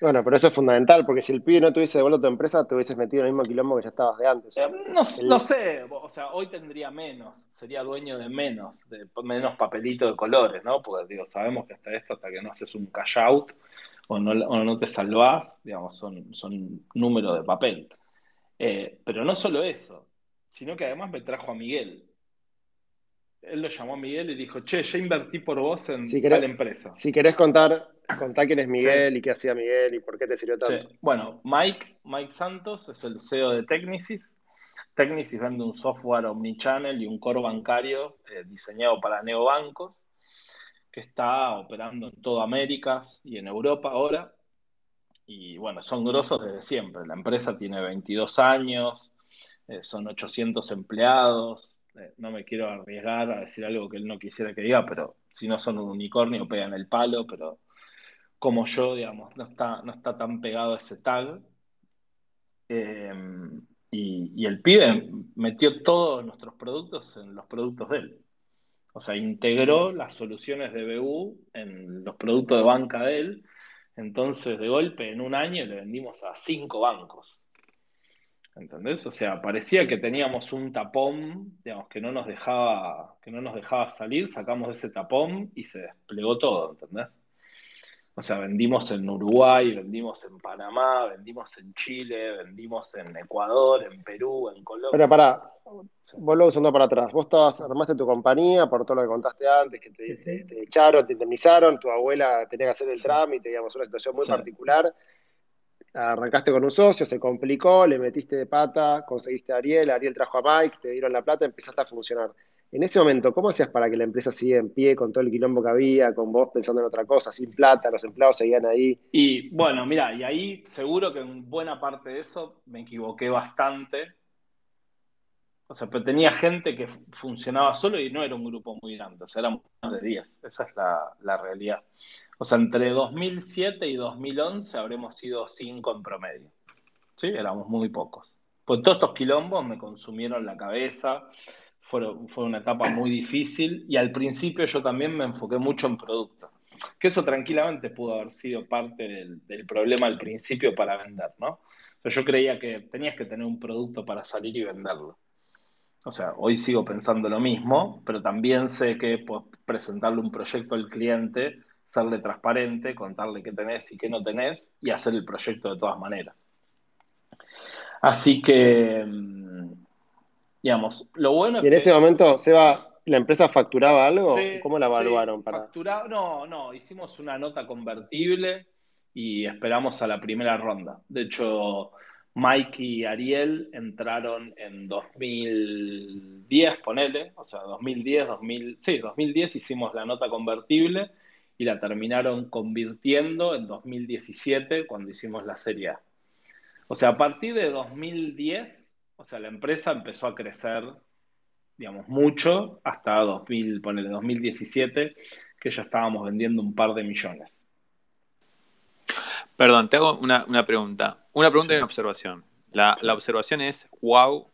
Bueno, pero eso es fundamental, porque si el pibe no tuviese devuelto tu empresa, te hubieses metido en el mismo quilombo que ya estabas de antes. Eh, no, sé, o sea, hoy tendría menos, sería dueño de menos, de menos papelito de colores, ¿no? Porque digo, sabemos que hasta esto, hasta que no haces un cash out o no, o no te salvás, digamos, son, son números de papel. Eh, pero no solo eso, sino que además me trajo a Miguel. Él lo llamó a Miguel y dijo, che, ya invertí por vos en tal empresa. Si querés contar, contar quién es Miguel y qué hacía Miguel y por qué te sirvió tanto. Bueno, Mike, Mike Santos es el CEO de Technicis. Technicis vende un software omnichannel y un core bancario eh, diseñado para neobancos que está operando en toda América y en Europa ahora y bueno, son grosos desde siempre. La empresa tiene 22 años, eh, son 800 empleados. Eh, no me quiero arriesgar a decir algo que él no quisiera que diga, pero si no son un unicornio, pegan el palo, pero como yo, digamos, no está, no está tan pegado a ese tag. Em, y, y, el pibe metió todos nuestros productos en los productos de él. O sea, integró las soluciones de BU en los productos de banca de él entonces, de golpe, en un año le vendimos a cinco bancos. ¿Entendés? O sea, parecía que teníamos un tapón, digamos, que no nos dejaba, que no nos dejaba salir, sacamos ese tapón y se desplegó todo, ¿entendés? O sea, vendimos en Uruguay, vendimos en Panamá, vendimos en Chile, vendimos en Ecuador, en Perú, en Colombia. Pero para, vuelvo usando para atrás. Vos estabas, armaste tu compañía por todo lo que contaste antes, que te, echaron, te indemnizaron, tu abuela tenía que hacer el trámite, digamos, una situación muy particular. Arrancaste con un socio, se complicó, le metiste de pata, conseguiste a Ariel, Ariel trajo a Mike, te dieron la plata, empezaste a funcionar. En ese momento, ¿cómo hacías para que la empresa siga en pie con todo el quilombo que había, con vos pensando en otra cosa, sin plata, los empleados seguían ahí? Y bueno, mira, y ahí seguro que en buena parte de eso me equivoqué bastante. O sea, pero tenía gente que funcionaba solo y no era un grupo muy grande, o sea, éramos más de 10, esa es la, realidad. O sea, entre 2007 y 2011 habremos sido 5 en promedio. ¿Sí? Éramos muy pocos. Pues todos estos quilombos me consumieron la cabeza, fue, una etapa muy difícil y al principio yo también me enfoqué mucho en producto. Que eso tranquilamente pudo haber sido parte del, problema al principio para vender, ¿no? yo creía que tenías que tener un producto para salir y venderlo. O sea, hoy sigo pensando lo mismo, pero también sé que puedes presentarle un proyecto al cliente, serle transparente, contarle qué tenés y qué no tenés y hacer el proyecto de todas maneras. Así que mm, Digamos, lo bueno y en ese momento, Seba, ¿la empresa facturaba algo? ¿Cómo la evaluaron? para... no, no, hicimos una nota convertible y esperamos a la primera ronda. De hecho, Mike y Ariel entraron en 2010, ponele, o sea, 2010, 2000, sí, 2010 hicimos la nota convertible y la terminaron convirtiendo en 2017 cuando hicimos la serie A. O sea, a partir de 2010 o sea, la empresa empezó a crecer, digamos, mucho hasta 2000, ponele, 2017, que ya estábamos vendiendo un par de millones. Perdón, te hago una, pregunta. Una pregunta y una observación. La, observación es, wow,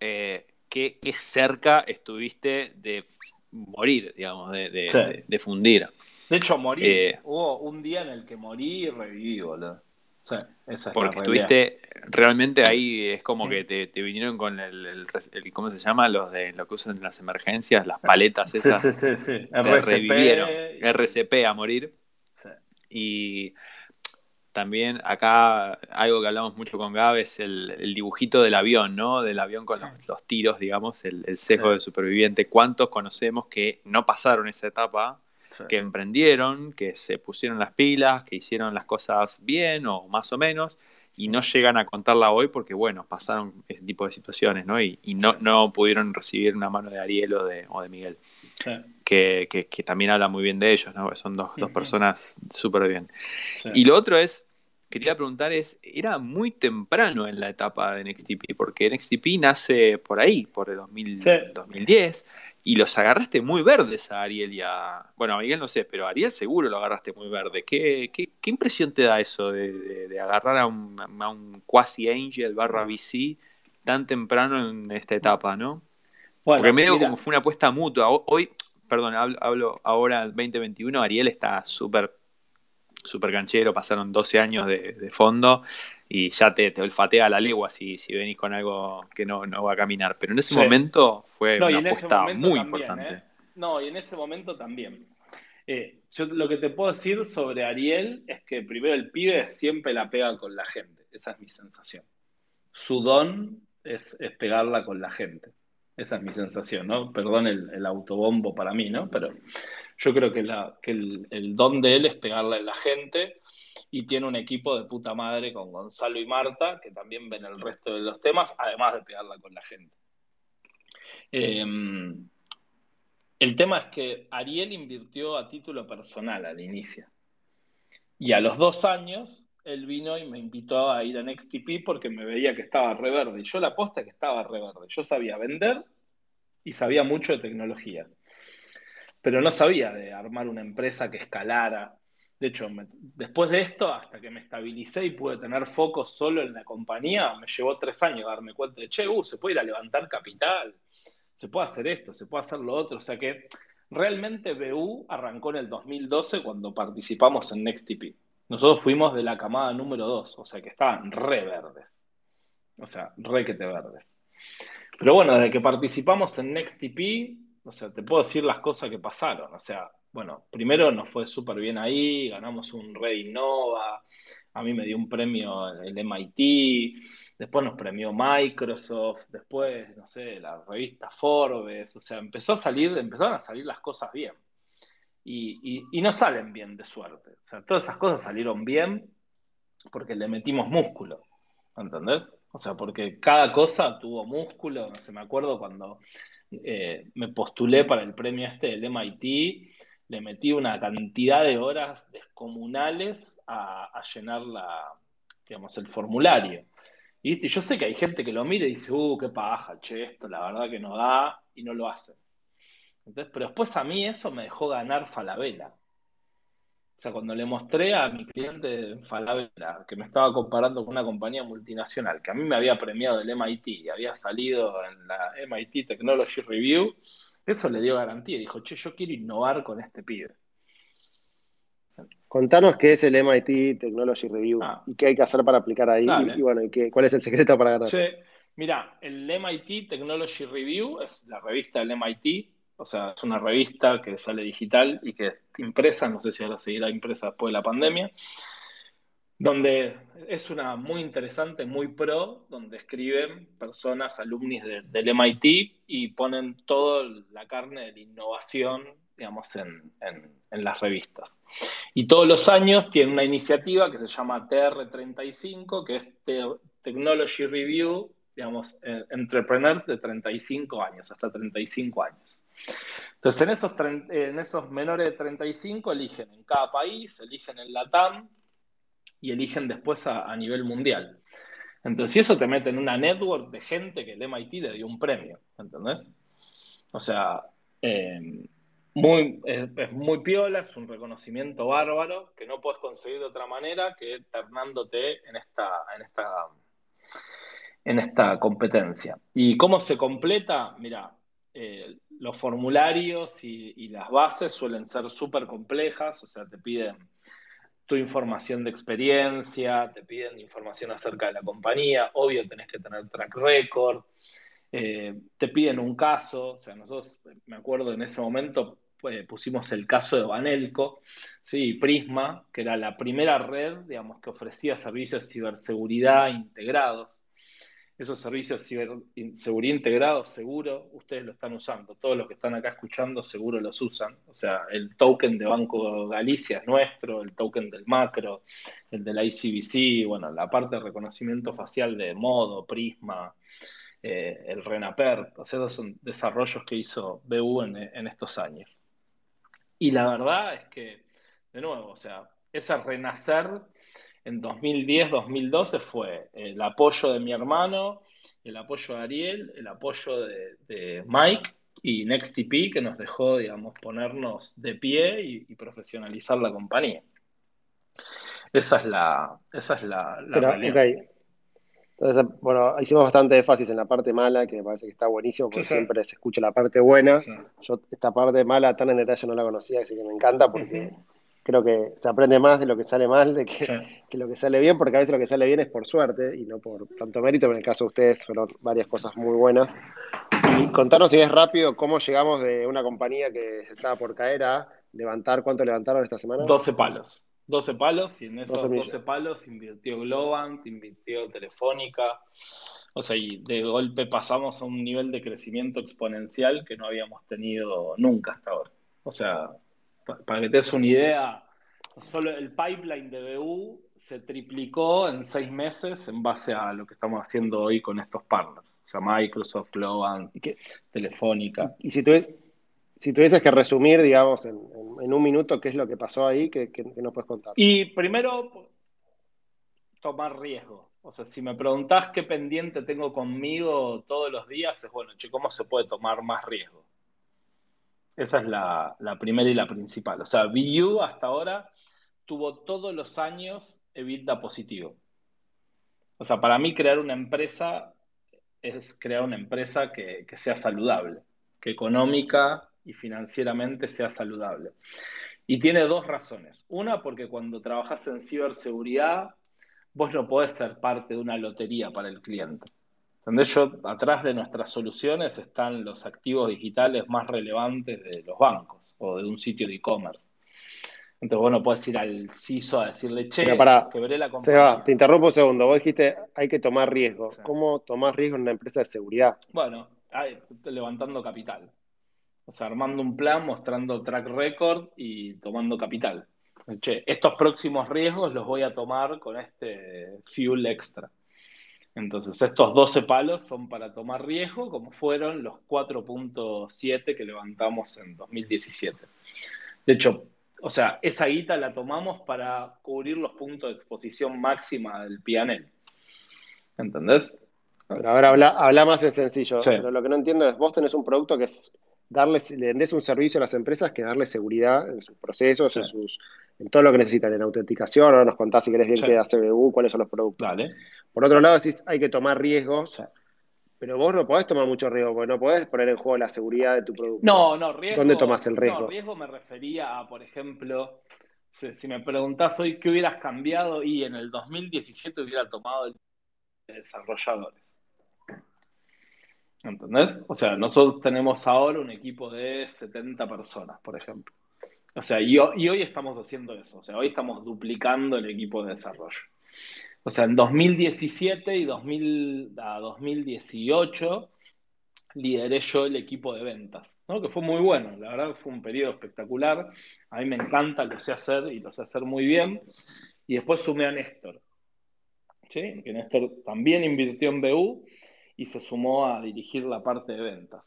eh, qué, cerca estuviste de morir, digamos, de, fundir. De hecho, morí. Eh, hubo un día en el que morí y reviví, boludo. Porque estuviste realmente ahí, es como que te, vinieron con el, ¿cómo se llama? Los de lo que usan en las emergencias, las paletas esas. Sí, sí, sí. revivieron. RCP a morir. Y también acá algo que hablamos mucho con Gabe es el, dibujito del avión, ¿no? Del avión con los, tiros, digamos, el, el sesgo de superviviente. ¿Cuántos conocemos que no pasaron esa etapa? Que emprendieron, que se pusieron las pilas, que hicieron las cosas bien o más o menos, y no llegan a contarla hoy porque, bueno, pasaron ese tipo de situaciones, ¿no? Y, no, no pudieron recibir una mano de Ariel o de, o de Miguel. Que, que, también habla muy bien de ellos, ¿no? Son dos, dos personas súper bien. Y lo otro es, quería preguntar es, era muy temprano en la etapa de NXTP, porque NXTP nace por ahí, por el 2010, y los agarraste muy verdes a Ariel y a. Bueno, a Miguel no sé, pero a Ariel seguro lo agarraste muy verde. ¿Qué, qué, impresión te da eso de, agarrar a un, a un quasi angel barra VC tan temprano en esta etapa, no? Porque medio como fue una apuesta mutua. Hoy, perdón, hablo, ahora 2021, Ariel está súper súper canchero, pasaron 12 años de, de fondo y ya te, te, olfatea la legua si, si venís con algo que no, va a caminar. Pero en ese momento fue una apuesta muy importante. ¿eh? No, y en ese momento también. Eh, yo lo que te puedo decir sobre Ariel es que primero el pibe siempre la pega con la gente. Esa es mi sensación. Su don es, pegarla con la gente. Esa es mi sensación, ¿no? Perdón el, autobombo para mí, ¿no? Pero yo creo que, la, que el, el, don de él es pegarla en la gente y tiene un equipo de puta madre con Gonzalo y Marta, que también ven el resto de los temas, además de pegarla con la gente. Em, el tema es que Ariel invirtió a título personal al inicio. Y a los dos años, él vino y me invitó a ir a NextTP porque me veía que estaba re verde. Y yo la aposta que estaba re verde. Yo sabía vender y sabía mucho de tecnología. Pero no sabía de armar una empresa que escalara, de hecho, después de esto, hasta que me estabilicé y pude tener foco solo en la compañía, me llevó tres años darme cuenta de, che, uh, se puede ir a levantar capital, se puede hacer esto, se puede hacer lo otro. O sea que realmente BU arrancó en el 2012 cuando participamos en NextTP. Nosotros fuimos de la camada número 2, o sea que estaban re verdes. O sea, re que te verdes. Pero bueno, desde que participamos en NextTP, o sea, te puedo decir las cosas que pasaron. O sea, bueno, primero nos fue súper bien ahí, ganamos un Red Innova, a mí me dio un premio el MIT, después nos premió Microsoft, después, no sé, la revista Forbes, o sea, empezó a salir, empezaron a salir las cosas bien. Y, y no salen bien de suerte. O sea, todas esas cosas salieron bien porque le metimos músculo, ¿entendés? O sea, porque cada cosa tuvo músculo, no sé, me acuerdo cuando eh, me postulé para el premio este del MIT, le metí una cantidad de horas descomunales a, llenar la, digamos, el formulario. Y yo sé que hay gente que lo mira y dice, uh, qué paja, che, esto la verdad que no da, y no lo hace. Entonces, pero después a mí eso me dejó ganar Falabella. O sea, cuando le mostré a mi cliente Falabella, que me estaba comparando con una compañía multinacional, que a mí me había premiado el MIT y había salido en la MIT Technology Review, eso le dio garantía. Dijo, che, yo quiero innovar con este pibe. Contanos qué es el MIT Technology Review ah. y qué hay que hacer para aplicar ahí y, bueno, y cuál es el secreto para ganar. Che, mira, el MIT Technology Review es la revista del MIT o sea, es una revista que sale digital y que es impresa, no sé si ahora seguirá impresa después de la pandemia, donde es una muy interesante, muy pro, donde escriben personas, alumnis del MIT y ponen toda la carne de la innovación, digamos, en, las revistas. Y todos los años tiene una iniciativa que se llama TR35, que es Technology Review digamos, eh, entrepreneurs de 35 años, hasta 35 años. Entonces, en esos, en esos menores de 35 eligen en cada país, eligen en LATAM y eligen después a, nivel mundial. Entonces, si eso te mete en una network de gente que el MIT le dio un premio, ¿entendés? O sea, eh, muy, es, muy piola, es un reconocimiento bárbaro que no puedes conseguir de otra manera que ternándote en esta, en esta en esta competencia. ¿Y cómo se completa? Mira, eh, los formularios y, las bases suelen ser súper complejas, o sea, te piden tu información de experiencia, te piden información acerca de la compañía, obvio tenés que tener track record, eh, te piden un caso, o sea, nosotros, me acuerdo en ese momento, pues, pusimos el caso de Banelco, ¿sí? Prisma, que era la primera red, digamos, que ofrecía servicios de ciberseguridad integrados esos servicios de seguridad integrados, seguro, ustedes lo están usando. Todos los que están acá escuchando, seguro los usan. O sea, el token de Banco Galicia es nuestro, el token del macro, el de la ICBC, bueno, la parte de reconocimiento facial de Modo, Prisma, eh, el RENAPER. O sea, esos son desarrollos que hizo BU en, en estos años. Y la verdad es que, de nuevo, o sea, ese renacer en 2010, 2012 fue el apoyo de mi hermano, el apoyo de Ariel, el apoyo de, Mike y NextTP que nos dejó, digamos, ponernos de pie y, profesionalizar la compañía. Esa es la, esa es la, realidad. Entonces, bueno, hicimos bastante énfasis en la parte mala, que me parece que está buenísimo, porque siempre se escucha la parte buena. Yo esta parte mala tan en detalle no la conocía, así que me encanta porque creo que se aprende más de lo que sale mal de que, lo que sale bien, porque a veces lo que sale bien es por suerte y no por tanto mérito. En el caso de ustedes fueron varias cosas muy buenas. Y contanos si es rápido cómo llegamos de una compañía que estaba por caer a levantar, ¿cuánto levantaron esta semana? 12 palos. 12 palos y en esos 12, palos invirtió Globant, invirtió Telefónica. O sea, y de golpe pasamos a un nivel de crecimiento exponencial que no habíamos tenido nunca hasta ahora. O sea, para que te des una idea, solo el pipeline de BU se triplicó en seis meses en base a lo que estamos haciendo hoy con estos partners, o sea, Microsoft, Globant, Telefónica. Y si, si tuvieses que resumir, digamos, en, un minuto qué es lo que pasó ahí, ¿qué, nos puedes contar? Y primero, tomar riesgo. O sea, si me preguntás qué pendiente tengo conmigo todos los días, es bueno, che, ¿cómo se puede tomar más riesgo? Esa es la, primera y la principal. O sea, VU hasta ahora tuvo todos los años EBITDA positivo. O sea, para mí crear una empresa es crear una empresa que, sea saludable, que económica y financieramente sea saludable. Y tiene dos razones. Una, porque cuando trabajas en ciberseguridad, vos no podés ser parte de una lotería para el cliente. ¿Entendés? Yo, atrás de nuestras soluciones están los activos digitales más relevantes de los bancos o de un sitio de e-commerce. Entonces, bueno, puedes ir al CISO a decirle, che, Pero para, que veré la compañía. Seba, te interrumpo un segundo. Vos dijiste hay que tomar riesgo. Sí. ¿Cómo tomás riesgo en una empresa de seguridad? Bueno, levantando capital. O sea, armando un plan, mostrando track record y tomando capital. Che, estos próximos riesgos los voy a tomar con este fuel extra. Entonces, estos 12 palos son para tomar riesgo, como fueron los 4.7 que levantamos en 2017. De hecho, o sea, esa guita la tomamos para cubrir los puntos de exposición máxima del PNL. ¿Entendés? Ahora habla, habla más en sencillo. Sí. Pero lo que no entiendo es, vos tenés un producto que es darles, le vendés un servicio a las empresas que darle seguridad en sus procesos, Sí. en sus, en todo lo que necesitan, en autenticación, ahora nos contás si querés bien Sí. qué hace BU, cuáles son los productos. Dale. Por otro lado, decís, hay que tomar riesgos, Sí. pero vos no podés tomar mucho riesgo, porque no podés poner en juego la seguridad de tu producto. No, no, riesgo. ¿Dónde tomás el riesgo? No, riesgo me refería a, por ejemplo, si, si me preguntás hoy qué hubieras cambiado y en el 2017 hubiera tomado el de desarrolladores. ¿Entendés? O sea, nosotros tenemos ahora un equipo de 70 personas, por ejemplo. O sea, y, ho- y hoy estamos haciendo eso. O sea, hoy estamos duplicando el equipo de desarrollo. O sea, en 2017 y 2000 a 2018 lideré yo el equipo de ventas, ¿no? Que fue muy bueno, la verdad fue un periodo espectacular. A mí me encanta, lo sé hacer y lo sé hacer muy bien. Y después sumé a Néstor, ¿sí? Que Néstor también invirtió en BU y se sumó a dirigir la parte de ventas.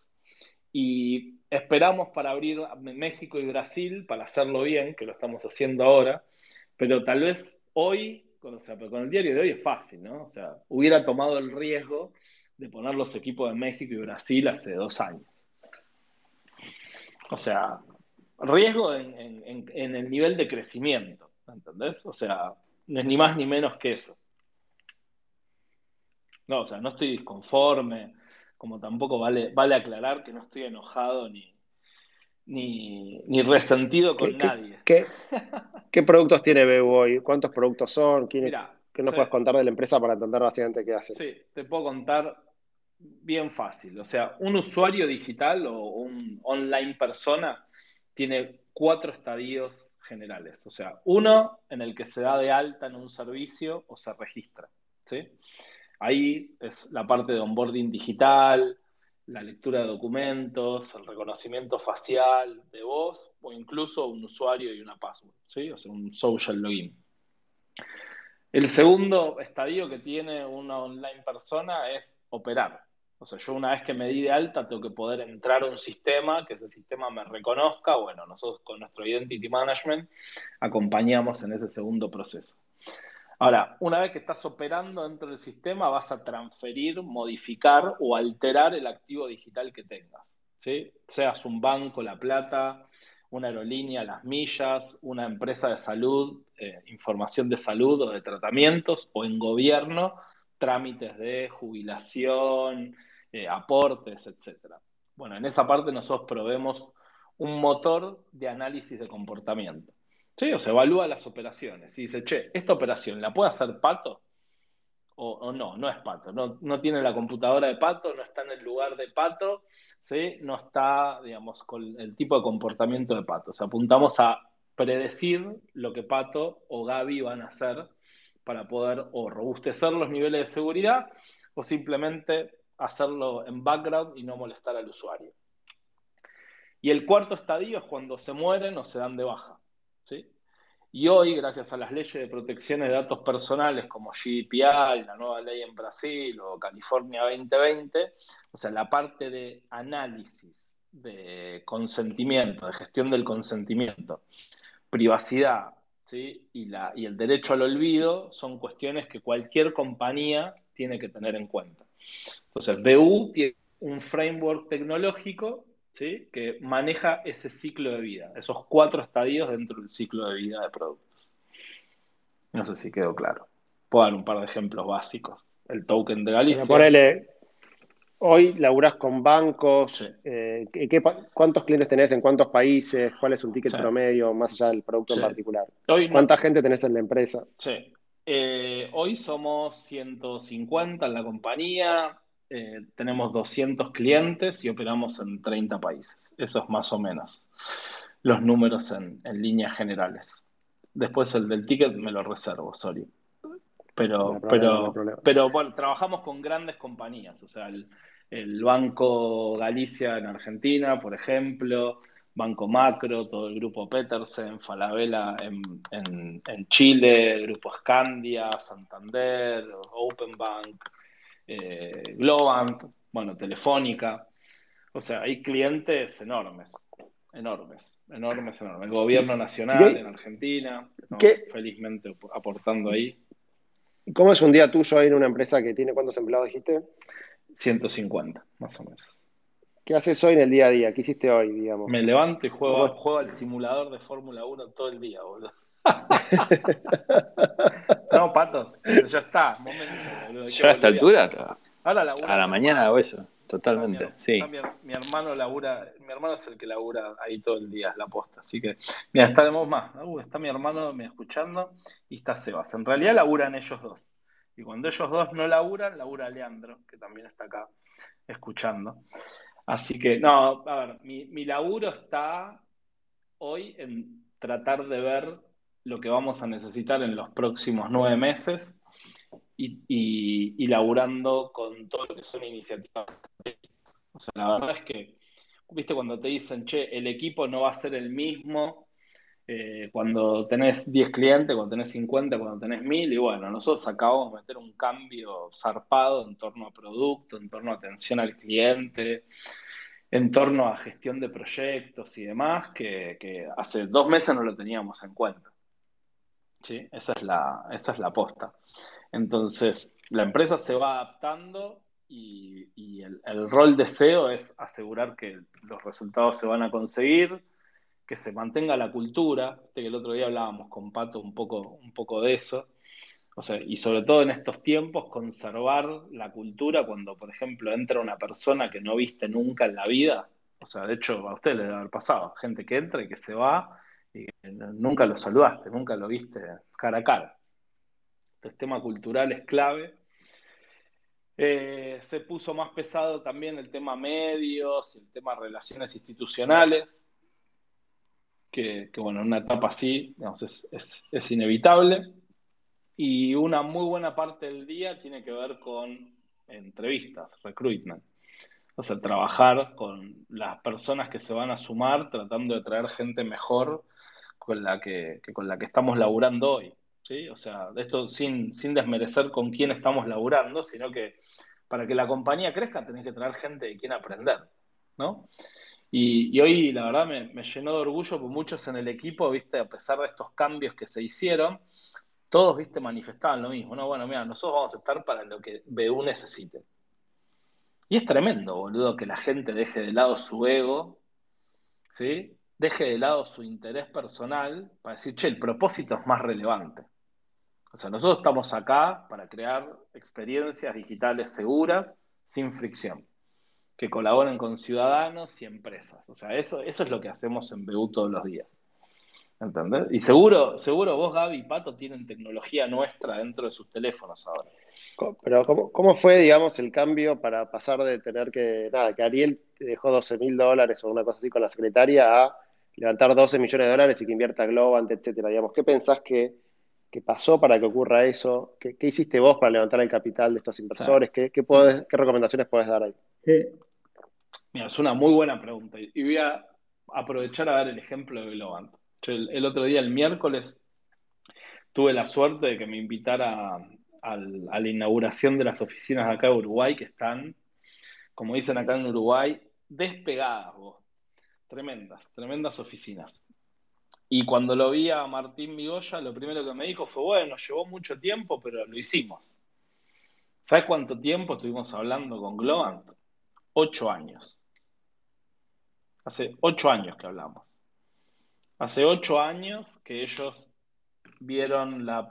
Y esperamos para abrir México y Brasil para hacerlo bien, que lo estamos haciendo ahora, pero tal vez hoy, con el diario de hoy es fácil, ¿no? O sea, hubiera tomado el riesgo de poner los equipos de México y Brasil hace dos años. O sea, riesgo en el nivel de crecimiento, ¿entendés? O sea, no es ni más ni menos que eso. No, o sea, no estoy disconforme, como tampoco vale, vale aclarar que no estoy enojado ni, ni, ni resentido con ¿Qué, qué- nadie. qué- qué productos tiene BU hoy? ¿Cuántos productos son? ¿Quién- Mira, ¿Qué nos puedes contar de la empresa para entender básicamente qué hace? Sí, te puedo contar bien fácil. O sea, un usuario digital o un online persona tiene cuatro estadios generales. O sea, uno en el que se da de alta en un servicio o se registra. ¿sí? Ahí es la parte de onboarding digital, la lectura de documentos, el reconocimiento facial de voz o incluso un usuario y una password. ¿sí? O sea, un social login. El segundo estadio que tiene una online persona es operar. O sea, yo una vez que me di de alta tengo que poder entrar a un sistema, que ese sistema me reconozca. Bueno, nosotros con nuestro Identity Management acompañamos en ese segundo proceso. Ahora, una vez que estás operando dentro del sistema, vas a transferir, modificar o alterar el activo digital que tengas. ¿sí? Seas un banco, la plata, una aerolínea, las millas, una empresa de salud, eh, información de salud o de tratamientos, o en gobierno, trámites de jubilación, eh, aportes, etc. Bueno, en esa parte nosotros proveemos un motor de análisis de comportamiento. ¿Sí? O se evalúa las operaciones y dice, che, ¿esta operación la puede hacer Pato? O, no, no es Pato, no, no, tiene la computadora de Pato, no está en el lugar de Pato, ¿sí? no está, digamos, con el tipo de comportamiento de Pato. O sea, apuntamos a predecir lo que Pato o Gaby van a hacer para poder o robustecer los niveles de seguridad o simplemente hacerlo en background y no molestar al usuario. Y el cuarto estadio es cuando se mueren o se dan de baja. ¿Sí? Y hoy, gracias a las leyes de protección de datos personales como GDPR, la nueva ley en Brasil o California 2020, o sea, la parte de análisis, de consentimiento, de gestión del consentimiento, privacidad ¿sí? y, la, y el derecho al olvido son cuestiones que cualquier compañía tiene que tener en cuenta. Entonces, BU tiene un framework tecnológico ¿sí? que maneja ese ciclo de vida, esos cuatro estadios dentro del ciclo de vida de productos. No sé si quedó claro. Puedo dar un par de ejemplos básicos. El token de Galicia. Bueno, ponele, hoy laburás con bancos, sí. eh, ¿qué, ¿cuántos clientes tenés en cuántos países? ¿Cuál es un ticket sí. promedio más allá del producto sí. en particular? Hoy ¿Cuánta no... gente tenés en la empresa? Sí. Eh, hoy somos 150 en la compañía, eh, tenemos 200 clientes y operamos en 30 países. Eso es más o menos los números en, líneas generales. Después el del ticket me lo reservo, sorry. Pero, pero, pero bueno, trabajamos con grandes compañías, o sea, el, el Banco Galicia en Argentina, por ejemplo, Banco Macro, todo el grupo Petersen, Falabella en, en, Chile, Grupo Scandia, Santander, Open Bank, eh, Globant, bueno, Telefónica. O sea, hay clientes enormes, enormes, enormes, enormes. El gobierno nacional en Argentina, felizmente aportando ahí. ¿Cómo es un día tuyo ahí en una empresa que tiene cuántos empleados dijiste? 150, más o menos. ¿Qué haces hoy en el día a día? ¿Qué hiciste hoy, digamos? Me levanto y juego, juego al simulador de Fórmula 1 todo el día, boludo. No, pato, ya está. Momento, ya a esta altura, a la mañana hago eso, totalmente. sí. Mi, hermano labura, mi hermano es el que labura ahí todo el día, la posta. Así que, mira, estaremos más. está mi hermano me escuchando y está Sebas. En realidad laburan ellos dos. Y cuando ellos dos no laburan, labura Leandro, que también está acá escuchando. Así que, no, a ver, mi, mi laburo está hoy en tratar de ver lo que vamos a necesitar en los próximos nueve meses y, y, laburando con todo lo que son iniciativas. O sea, la verdad es que, viste, cuando te dicen, che, el equipo no va a ser el mismo eh, cuando tenés 10 clientes, cuando tenés 50, cuando tenés 1000, y bueno, nosotros acabamos de meter un cambio zarpado en torno a producto, en torno a atención al cliente, en torno a gestión de proyectos y demás, que, hace dos meses no lo teníamos en cuenta. ¿Sí? Esa es la, esa es la posta. Entonces, la empresa se va adaptando y, el, rol de SEO es asegurar que los resultados se van a conseguir, que se mantenga la cultura, que el otro día hablábamos con Pato un poco, un poco de eso, o sea, y sobre todo en estos tiempos, conservar la cultura cuando, por ejemplo, entra una persona que no viste nunca en la vida, o sea, de hecho a usted le debe haber pasado, gente que entra y que se va y nunca lo saludaste, nunca lo viste cara a cara. El tema cultural es clave. Eh, se puso más pesado también el tema medios, el tema relaciones institucionales que, bueno, una etapa así es, inevitable. Y una muy buena parte del día tiene que ver con entrevistas, recruitment. O sea, trabajar con las personas que se van a sumar tratando de traer gente mejor con la que, con la que estamos laburando hoy. ¿sí? O sea, esto sin, sin desmerecer con quién estamos laburando, sino que para que la compañía crezca tenés que traer gente de quien aprender. ¿no? Y, hoy, la verdad, me, llenó de orgullo, porque muchos en el equipo, viste, a pesar de estos cambios que se hicieron, todos, viste, manifestaban lo mismo, ¿no? Bueno, mira, nosotros vamos a estar para lo que BU necesite. Y es tremendo, boludo, que la gente deje de lado su ego, ¿sí? Deje de lado su interés personal para decir, che, el propósito es más relevante. O sea, nosotros estamos acá para crear experiencias digitales seguras, sin fricción que colaboren con ciudadanos y empresas. O sea, eso, eso es lo que hacemos en BU todos los días. ¿Entendés? Y seguro, seguro vos, Gaby y Pato tienen tecnología nuestra dentro de sus teléfonos ahora. Pero ¿cómo, cómo fue, digamos, el cambio para pasar de tener que, nada, que Ariel dejó 12 mil dólares o una cosa así con la secretaria a levantar 12 millones de dólares y que invierta Globant, etcétera? Digamos, ¿qué pensás que, pasó para que ocurra eso? ¿Qué, hiciste vos para levantar el capital de estos inversores? ¿Qué, qué, ¿Qué recomendaciones podés dar ahí? Mira, es una muy buena pregunta. Y voy a aprovechar a dar el ejemplo de Globant. El, otro día, el miércoles, tuve la suerte de que me invitara a, la inauguración de las oficinas de acá de Uruguay, que están, como dicen acá en Uruguay, despegadas, Tremendas, tremendas oficinas. Y cuando lo vi a Martín Migoya, lo primero que me dijo fue, bueno, llevó mucho tiempo, pero lo hicimos. ¿Sabes cuánto tiempo estuvimos hablando con Globant? ocho años. Hace ocho años que hablamos. Hace ocho años que ellos vieron la,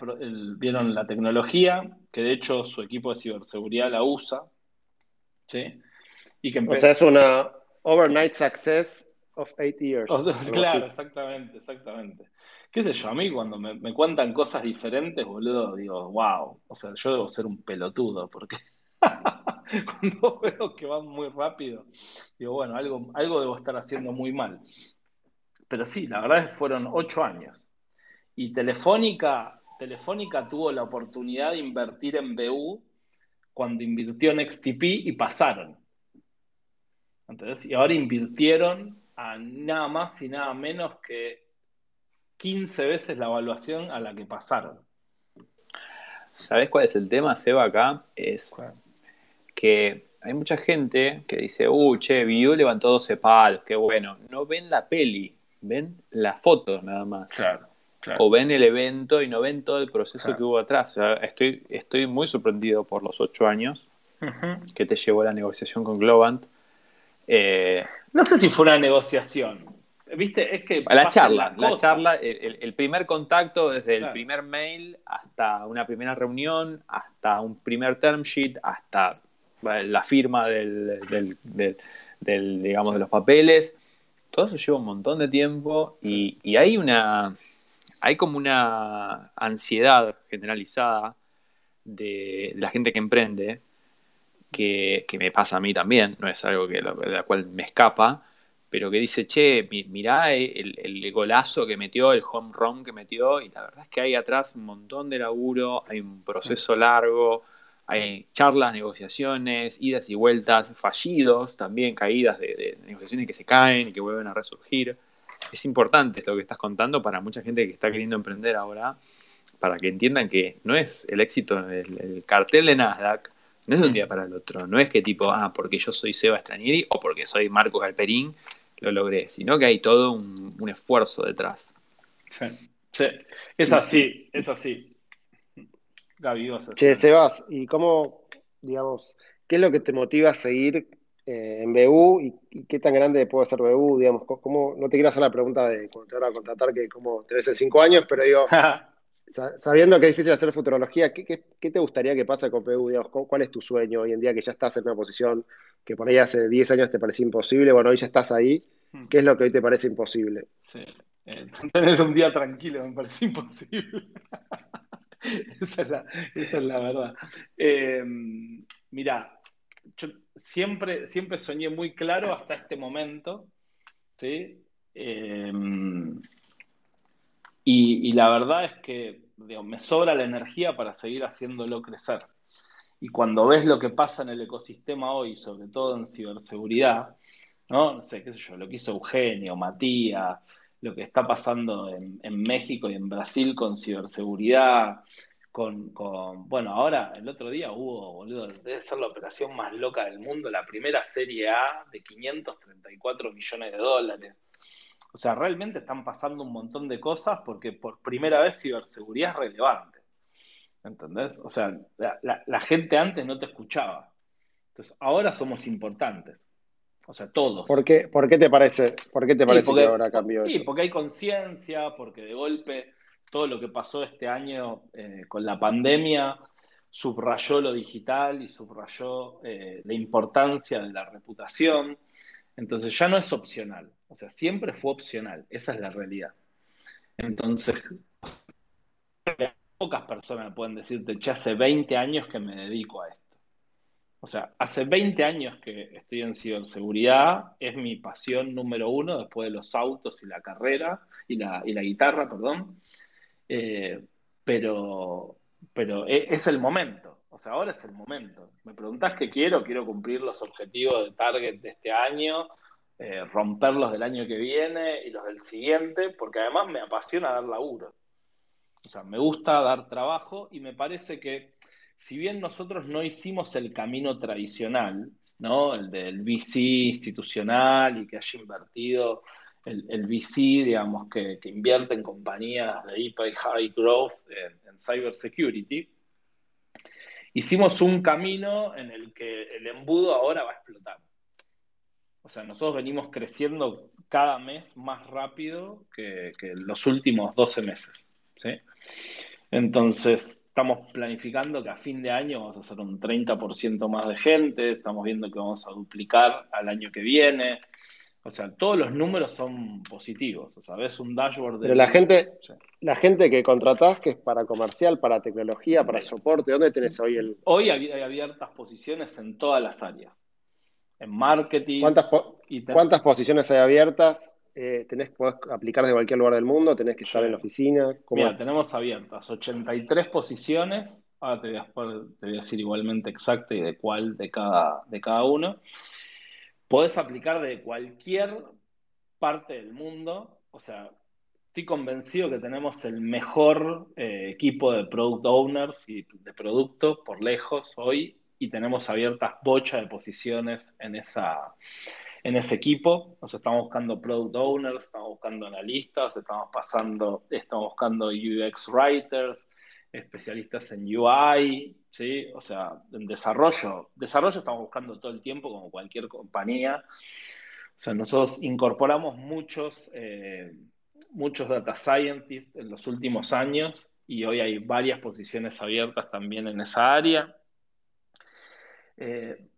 vieron la tecnología, que de hecho su equipo de ciberseguridad la usa. ¿sí? Y que o sea, es una overnight success of eight years. claro, exactamente, exactamente. ¿Qué sé yo? A mí cuando me, me, cuentan cosas diferentes, boludo, digo, wow. O sea, yo debo ser un pelotudo, porque cuando veo que van muy rápido, digo, bueno, algo, algo debo estar haciendo muy mal. Pero sí, la verdad es que fueron ocho años. Y Telefónica, Telefónica tuvo la oportunidad de invertir en BU cuando invirtió en XTP y pasaron. Entonces, y ahora invirtieron a nada más y nada menos que 15 veces la evaluación a la que pasaron. ¿Sabes cuál es el tema, Seba, acá? Es que hay mucha gente que dice, uh, che, Viu levantó 12 palos, qué bueno. No ven la peli, ven la foto nada más. Claro. O ven el evento y no ven todo el proceso que hubo atrás. estoy, estoy muy sorprendido por los ocho años que te llevó la negociación con Globant. Eh, no sé si fue una negociación. ¿Viste? Es que. La charla, la charla, el, primer contacto, desde el primer mail hasta una primera reunión, hasta un primer term sheet, hasta la firma del, digamos, de los papeles. Todo eso lleva un montón de tiempo y, y hay una. Hay como una ansiedad generalizada de la gente que emprende, que, me pasa a mí también, no es algo que, de la cual me escapa, pero que dice, che, mirá el, golazo que metió, el home run que metió, y la verdad es que hay atrás un montón de laburo, hay un proceso largo, hay charlas, negociaciones, idas y vueltas, fallidos, también caídas de, negociaciones que se caen y que vuelven a resurgir. Es importante lo que estás contando para mucha gente que está queriendo emprender ahora, para que entiendan que no es el éxito, el, el cartel de Nasdaq no es de un día para el otro. No es que tipo, ah, porque yo soy Seba Stranieri o porque soy Marcos Galperín, lo logré. Sino que hay todo un, esfuerzo detrás. Sí, sí. Es así, es así. Gaby, vas a Che, Sebas, ¿y cómo, digamos, qué es lo que te motiva a seguir eh, en BU y, qué tan grande puede ser BU? Digamos, ¿cómo, no te quiero hacer la pregunta de cuando te van a contratar que cómo te ves en cinco años, pero digo, Sabiendo que es difícil hacer futurología, ¿qué, qué, te gustaría que pase con PU? ¿Cuál es tu sueño hoy en día que ya estás en una posición que por ahí hace 10 años te parecía imposible? Bueno, hoy ya estás ahí. Hmm. ¿Qué es lo que hoy te parece imposible? Sí, eh, tener un día tranquilo me parece imposible. esa, es la, verdad. Eh, mirá, yo siempre, siempre soñé muy claro hasta este momento, ¿sí? Eh, y, la verdad es que me sobra la energía para seguir haciéndolo crecer. Y cuando ves lo que pasa en el ecosistema hoy, sobre todo en ciberseguridad, ¿no? Sé, qué sé yo, lo que hizo Eugenio, Matías, lo que está pasando en, México y en Brasil con ciberseguridad, con, con, bueno, ahora el otro día hubo, boludo, debe ser la operación más loca del mundo, la primera serie A de 534 millones de dólares. O sea, realmente están pasando un montón de cosas porque por primera vez ciberseguridad es relevante. ¿Entendés? O sea, la, gente antes no te escuchaba. Entonces, ahora somos importantes. O sea, todos. ¿Por qué, por qué te parece, por qué te parece que ahora cambió sí, porque hay conciencia, porque de golpe todo lo que pasó este año eh, con la pandemia subrayó lo digital y subrayó eh, la importancia de la reputación. Entonces ya no es opcional. O sea, siempre fue opcional, esa es la realidad. Entonces, pocas personas pueden decirte, che, hace 20 años que me dedico a esto. O sea, hace 20 años que estoy en ciberseguridad, es mi pasión número uno después de los autos y la carrera y la, guitarra, perdón. Eh, pero, pero e, es el momento, o sea, ahora es el momento. Me preguntás qué quiero, quiero cumplir los objetivos de Target de este año, eh, romperlos del año que viene y los del siguiente, porque además me apasiona dar laburo. O sea, me gusta dar trabajo y me parece que si bien nosotros no hicimos el camino tradicional, ¿no? El del VC institucional y que haya invertido el, VC, digamos, que, invierte en compañías de hyper high growth en, en cybersecurity, hicimos un camino en el que el embudo ahora va a explotar. O sea, nosotros venimos creciendo cada mes más rápido que, los últimos 12 meses. ¿sí? Entonces, estamos planificando que a fin de año vamos a hacer un 30% más de gente, estamos viendo que vamos a duplicar al año que viene. O sea, todos los números son positivos. O sea, ves un dashboard de. Pero la gente, la gente que contratás, que es para comercial, para tecnología, para soporte, ¿dónde tenés hoy el. Hoy hay abiertas posiciones en todas las áreas. En marketing. ¿Cuántas, ¿cuántas posiciones hay abiertas? Eh, tenés, podés aplicar de cualquier lugar del mundo, tenés que estar en la oficina. Mira, tenemos abiertas 83 posiciones. Ahora te voy, a, te voy a decir igualmente exacto y de cuál de cada, de cada uno podés aplicar de cualquier parte del mundo. O sea, estoy convencido que tenemos el mejor eh, equipo de product owners y de producto por lejos hoy y tenemos abiertas bochas de posiciones en, esa, en ese equipo. Sea, estamos buscando product owners, estamos buscando analistas, estamos pasando, estamos buscando UX writers, especialistas en UI, ¿sí? O sea, en desarrollo. Desarrollo estamos buscando todo el tiempo, como cualquier compañía. O sea, nosotros incorporamos muchos, eh, muchos data scientists en los últimos años y hoy hay varias posiciones abiertas también en esa área. Eh,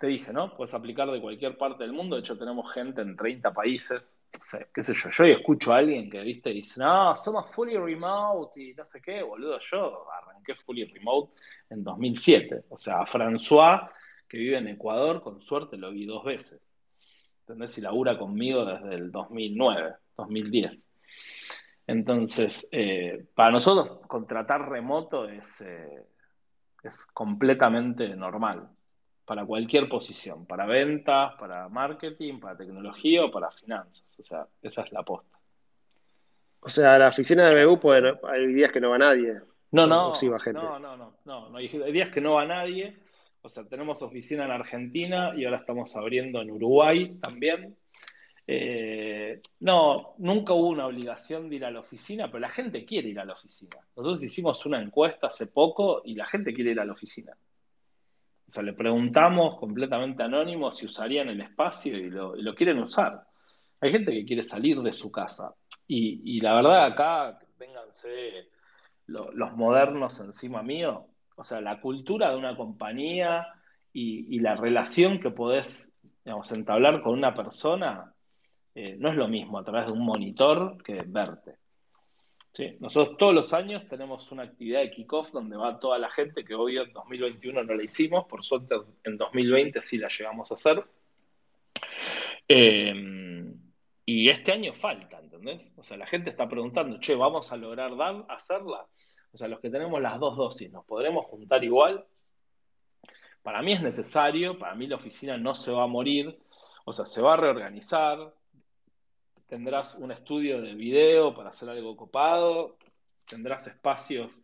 te dije, ¿no? Puedes aplicar de cualquier parte del mundo. De hecho, tenemos gente en 30 países. qué sé yo. Yo escucho a alguien que, viste, dice, no, somos fully remote y no sé qué, boludo. Yo arranqué fully remote en 2007. O sea, François, que vive en Ecuador, con suerte lo vi dos veces. ¿Entendés? Y labura conmigo desde el 2009, 2010. Entonces, eh, para nosotros contratar remoto es, eh, es completamente normal para cualquier posición, para ventas, para marketing, para tecnología o para finanzas. O sea, esa es la aposta. O sea, la oficina de BU puede, hay días que no va nadie. No, no, no, no, no, no, hay días que no va nadie. O sea, tenemos oficina en Argentina y ahora estamos abriendo en Uruguay también. Eh, no, nunca hubo una obligación de ir a la oficina, pero la gente quiere ir a la oficina. Nosotros hicimos una encuesta hace poco y la gente quiere ir a la oficina. O sea, le preguntamos completamente anónimo si usarían el espacio y lo, quieren usar. Hay gente que quiere salir de su casa. Y, la verdad, acá, vénganse los modernos encima mío. O sea, la cultura de una compañía y, la relación que podés digamos, entablar con una persona eh, no es lo mismo a través de un monitor que verte. Sí, nosotros todos los años tenemos una actividad de kickoff donde va toda la gente, que obvio en 2021 no la hicimos, por suerte en 2020 sí la llegamos a hacer. Eh, y este año falta, ¿entendés? O sea, la gente está preguntando, che, ¿vamos a lograr dar, hacerla? O sea, los que tenemos las dos dosis, ¿nos podremos juntar igual? Para mí es necesario, para mí la oficina no se va a morir, o sea, se va a reorganizar, tendrás un estudio de video para hacer algo copado, tendrás espacios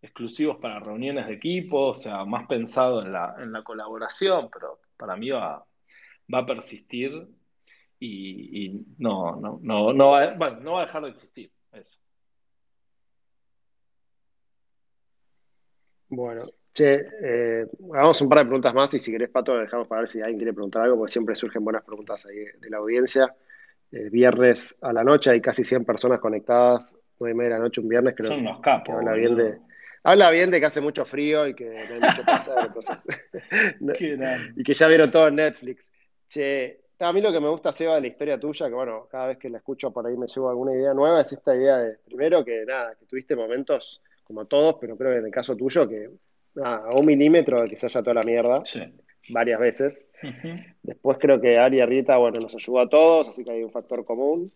exclusivos para reuniones de equipo, o sea, más pensado en la, en la colaboración, pero para mí va, va a persistir y, no, no, no, no, va, no va a dejar de existir eso. Bueno, che, eh, hagamos un par de preguntas más y si querés, Pato, dejamos para ver si alguien quiere preguntar algo, porque siempre surgen buenas preguntas ahí de la audiencia. Eh, viernes a la noche, hay casi 100 personas conectadas, 9 y media de la noche un viernes, creo Son los capos. habla bien de, habla bien de que hace mucho frío y que no hay mucho que hacer, entonces, y que ya vieron todo en Netflix. Che, a mí lo que me gusta, Seba, de la historia tuya, que bueno, cada vez que la escucho por ahí me llevo alguna idea nueva, es esta idea de, primero que nada, que tuviste momentos como todos, pero creo que en el caso tuyo, que nada, a un milímetro de que se haya toda la mierda. Sí varias veces. Después creo que Ari Arrieta, bueno, nos ayudó a todos, así que hay un factor común.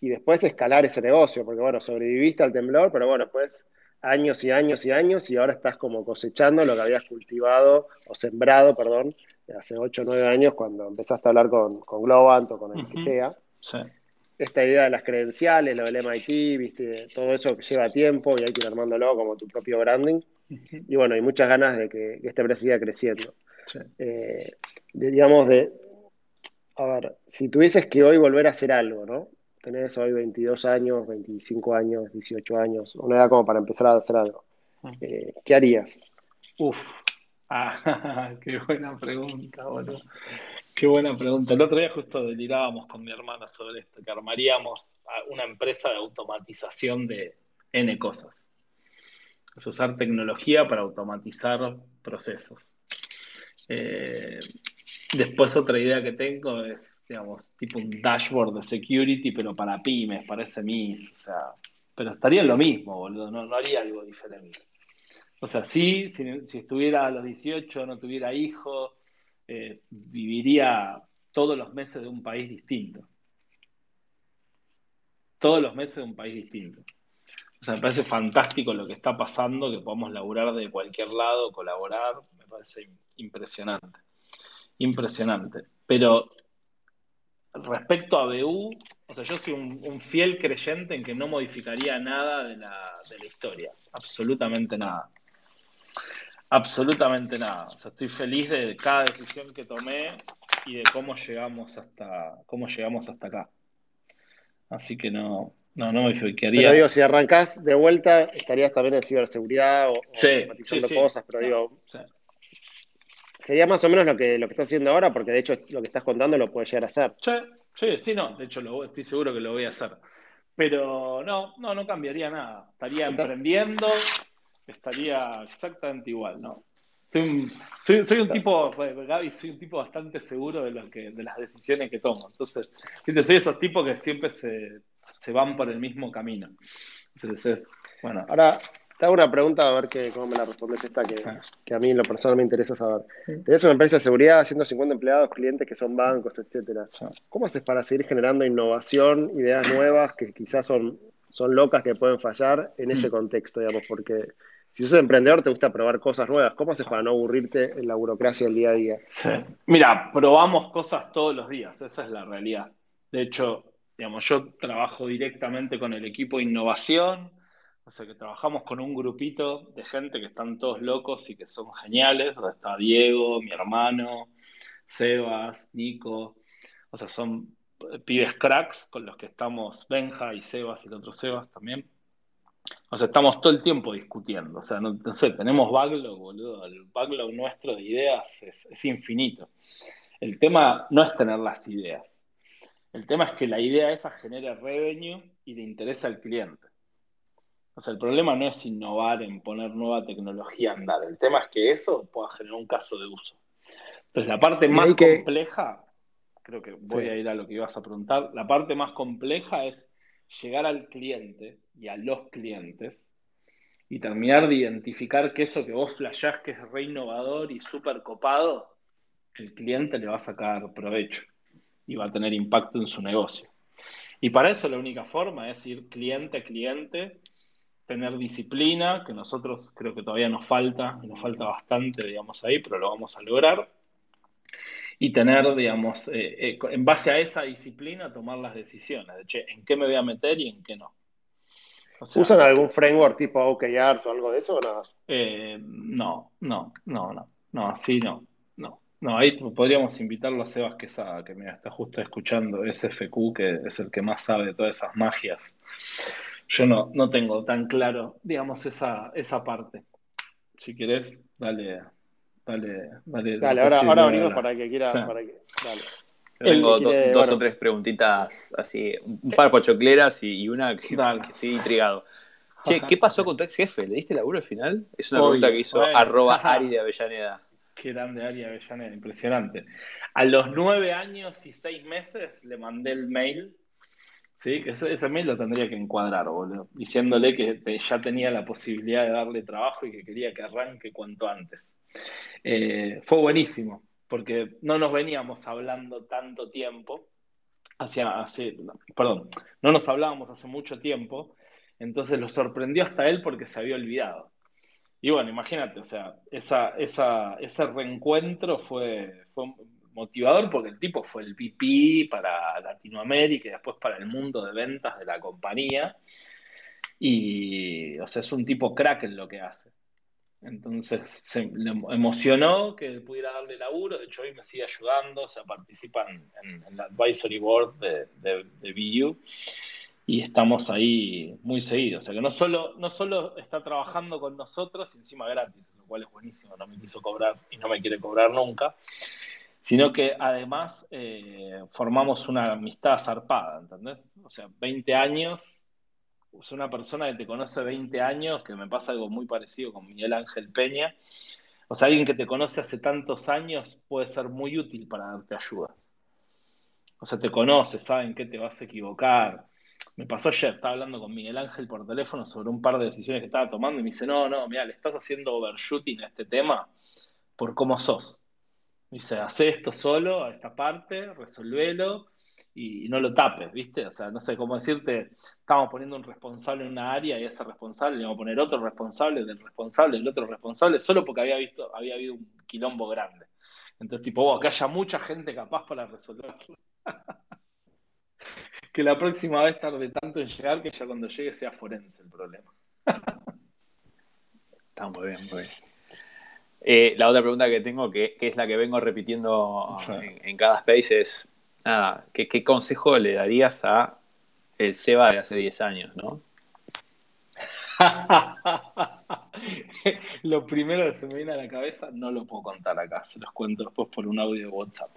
Y después escalar ese negocio, porque bueno, sobreviviste al temblor, pero bueno, después años y años y años y ahora estás como cosechando lo que habías cultivado o sembrado, perdón, hace 8 o 9 años cuando empezaste a hablar con, con Globant o con el que sea. Esta idea de las credenciales, lo del MIT, viste, todo eso que lleva tiempo y hay que ir armándolo como tu propio branding. Y bueno, hay muchas ganas de que, que este empresa siga creciendo. Eh, digamos, de, a ver, si tuvieses que hoy volver a hacer algo, ¿no? Tenés hoy 22 años, 25 años, 18 años, una edad como para empezar a hacer algo. Mm. Eh, ¿Qué harías? Uf, ah, qué buena pregunta, boludo. Qué buena pregunta. El otro día justo delirábamos con mi hermana sobre esto, que armaríamos una empresa de automatización de N cosas. Es usar tecnología para automatizar procesos. Eh, después otra idea que tengo es digamos, tipo un dashboard de security, pero para pymes, para SMEs, o sea, pero estaría en lo mismo, boludo, no, no haría algo diferente. O sea, sí, si, si estuviera a los 18, no tuviera hijos, eh, viviría todos los meses de un país distinto. Todos los meses de un país distinto. O sea, me parece fantástico lo que está pasando, que podamos laburar de cualquier lado, colaborar, me parece impresionante. Impresionante. Pero respecto a BU, o sea, yo soy un, fiel creyente en que no modificaría nada de la, de la historia, absolutamente nada. Absolutamente nada. O sea, estoy feliz de cada decisión que tomé y de cómo llegamos hasta, cómo llegamos hasta acá. Así que no, no, no me fijaría. Pero digo, si arrancás de vuelta, estarías también en ciberseguridad o, sí, cosas, pero digo. Sería más o menos lo que, lo que estás haciendo ahora, porque de hecho lo que estás contando lo puedes llegar a hacer. Sí, sí, sí, no. De hecho, lo, estoy seguro que lo voy a hacer. Pero no, no, no cambiaría nada. Estaría emprendiendo, estaría exactamente igual, ¿no? Soy un, tipo, Gaby, soy un tipo bastante seguro de, lo que, de las decisiones que tomo. Entonces, soy esos tipos que siempre se, van por el mismo camino. Entonces, bueno. Ahora, te hago una pregunta a ver que, cómo me la respondes esta, que, que, a mí en lo personal me interesa saber. Tenés una empresa de seguridad, 150 empleados, clientes que son bancos, etcétera. ¿Cómo haces para seguir generando innovación, ideas nuevas que quizás son son locas que pueden fallar en ese mm. contexto, digamos, porque si sos emprendedor te gusta probar cosas nuevas. ¿Cómo haces para no aburrirte en la burocracia del día a día? Sí. Mira, probamos cosas todos los días, esa es la realidad. De hecho, digamos, yo trabajo directamente con el equipo de innovación, o sea que trabajamos con un grupito de gente que están todos locos y que son geniales. Donde está Diego, mi hermano, Sebas, Nico. O sea, son pibes cracks con los que estamos Benja y Sebas y el otro Sebas también. O sea, estamos todo el tiempo discutiendo. O sea, no, sé, tenemos backlog, boludo. El backlog nuestro de ideas es, infinito. El tema no es tener las ideas. El tema es que la idea esa genere revenue y le interesa al cliente. O sea, el problema no es innovar en poner nueva tecnología a andar. El tema es que eso pueda generar un caso de uso. Entonces, la parte más compleja creo que voy a ir a lo que ibas a preguntar. La parte más compleja es llegar al cliente y a los clientes y terminar de identificar que eso que vos flashás que es re innovador y súper copado, el cliente le va a sacar provecho y va a tener impacto en su negocio. Y para eso la única forma es ir cliente a cliente, tener disciplina, que nosotros creo que todavía nos falta, nos falta bastante, digamos, ahí, pero lo vamos a lograr y tener, digamos, eh, eh, en base a esa disciplina, tomar las decisiones de, che, ¿en qué me voy a meter y en qué no? ¿Usan algún framework tipo OKRs o algo de eso o nada? Eh, no, no, no, no, no, así no, no. No, ahí podríamos invitarlo a Sebas Quesada, que me está justo escuchando SFQ, que es el que más sabe de todas esas magias. Yo no, no tengo tan claro, digamos, esa, esa parte. Si querés, dale, Dale, dale. Dale, ahora, ahora venimos para que quiera. Para que, dale. Tengo dos o tres preguntitas así, un par pochocleras y, y una que, estoy intrigado. Che, ¿qué pasó con tu ex jefe? ¿Le diste laburo al final? Es una pregunta que hizo arroba Ari de Avellaneda. Qué grande Ari de Avellaneda, impresionante. A los nueve años y seis meses le mandé el mail, ¿sí? Ese, ese mail lo tendría que encuadrar, boludo, diciéndole que ya tenía la posibilidad de darle trabajo y que quería que arranque cuanto antes. Eh, fue buenísimo, porque no nos veníamos hablando tanto tiempo, hacia, hace, perdón, no nos hablábamos hace mucho tiempo, entonces lo sorprendió hasta él porque se había olvidado. Y bueno, imagínate, o sea, esa, esa, ese reencuentro fue motivador porque el tipo fue el VP para Latinoamérica y después para el mundo de ventas de la compañía. Y, o sea, es un tipo crack en lo que hace. Entonces se le emocionó que pudiera darle laburo, de hecho hoy me sigue ayudando, o sea, participa en, el advisory board de, de, BU y estamos ahí muy seguidos. O sea que no solo, no solo está trabajando con nosotros, encima gratis, lo cual es buenísimo, no me quiso cobrar y no me quiere cobrar nunca, sino que además eh, formamos una amistad zarpada, ¿entendés? O sea, 20 años es una persona que te conoce 20 años, que me pasa algo muy parecido con Miguel Ángel Peña. O sea, alguien que te conoce hace tantos años puede ser muy útil para darte ayuda. O sea, te conoces, saben qué te vas a equivocar. Me pasó ayer, estaba hablando con Miguel Ángel por teléfono sobre un par de decisiones que estaba tomando y me dice, no, no, mira, le estás haciendo overshooting a este tema por cómo sos. Dice, hace esto solo, a esta parte, resolvelo y, no lo tapes, ¿viste? O sea, no sé cómo decirte, estamos poniendo un responsable en una área y ese responsable le vamos a poner otro responsable del responsable del otro responsable, solo porque había visto, había habido un quilombo grande. Entonces, tipo, oh, que haya mucha gente capaz para resolverlo. que la próxima vez tarde tanto en llegar que ya cuando llegue sea forense el problema. Está muy bien, muy bien. Eh, la otra pregunta que tengo, que, es la que vengo repitiendo en, cada space, es nada, ¿qué, consejo le darías a el Seba de hace 10 años, no? lo primero que se me viene a la cabeza no lo puedo contar acá, se los cuento después por un audio de WhatsApp.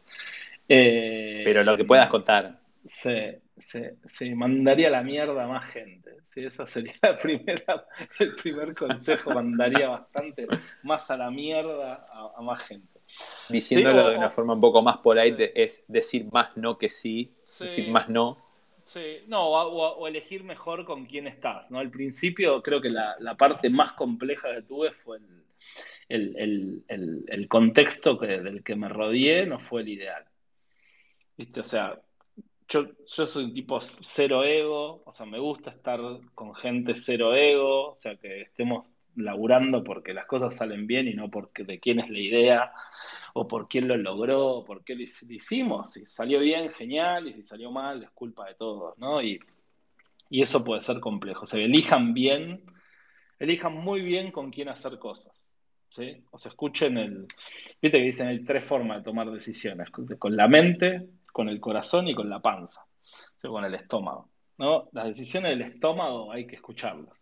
Eh, Pero lo que puedas contar. Se, se, mandaría la mierda a más gente. ¿sí? Esa sería la primera, el primer consejo, mandaría bastante más a la mierda a, más gente. Diciéndolo de una forma un poco más polite, es decir más no que sí, decir más no. Sí, no, o, elegir mejor con quién estás. ¿no? Al principio creo que la, parte más compleja que tuve fue el, el contexto que, del que me rodeé, no fue el ideal. ¿Viste? O sea, yo, soy un tipo cero ego, o sea, me gusta estar con gente cero ego, o sea, que estemos laburando porque las cosas salen bien y no porque de quién es la idea o por quién lo logró o por qué lo hicimos. Si salió bien, genial, y si salió mal, es culpa de todos, ¿no? Y, y eso puede ser complejo. O sea, elijan bien, elijan muy bien con quién hacer cosas. ¿sí? O sea, escuchen el. Viste que dicen hay tres formas de tomar decisiones: con la mente, con el corazón y con la panza, o sea, con el estómago. ¿no? Las decisiones del estómago hay que escucharlas.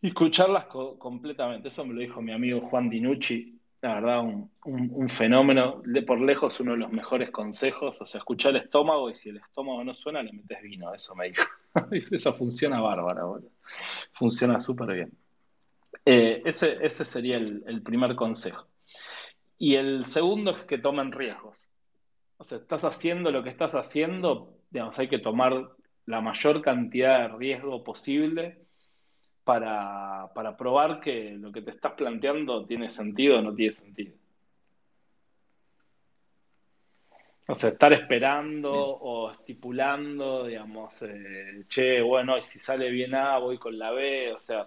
Y escucharlas completamente. Eso me lo dijo mi amigo Juan Dinucci. La verdad, un, fenómeno. De por lejos, uno de los mejores consejos. O sea, escuchar el estómago y si el estómago no suena, le metes vino. Eso me dijo. Eso funciona bárbara, Funciona súper bien. Eh, ese, ese, sería el primer consejo. Y el segundo es que tomen riesgos o sea, estás haciendo lo que estás haciendo, digamos, hay que tomar la mayor cantidad de riesgo posible para, probar que lo que te estás planteando tiene sentido o no tiene sentido. O sea, estar esperando o estipulando, digamos, eh, che, bueno, y si sale bien A, voy con la B, o sea,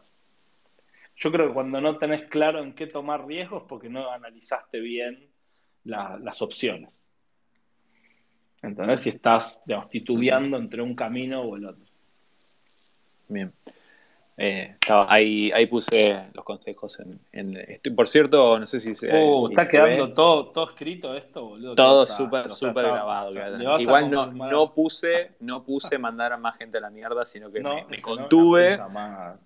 yo creo que cuando no tenés claro en qué tomar riesgos, porque no analizaste bien las opciones. ¿Entendés? Si estás, digamos, titubeando entre un camino o el otro. Bien. Eh, ahí, ahí puse los consejos en, por cierto, no sé si se. Uh, está quedando todo, todo escrito esto, boludo. Todo súper, súper grabado. Igual no, no, puse, no puse mandar a más gente a la mierda, sino que me, contuve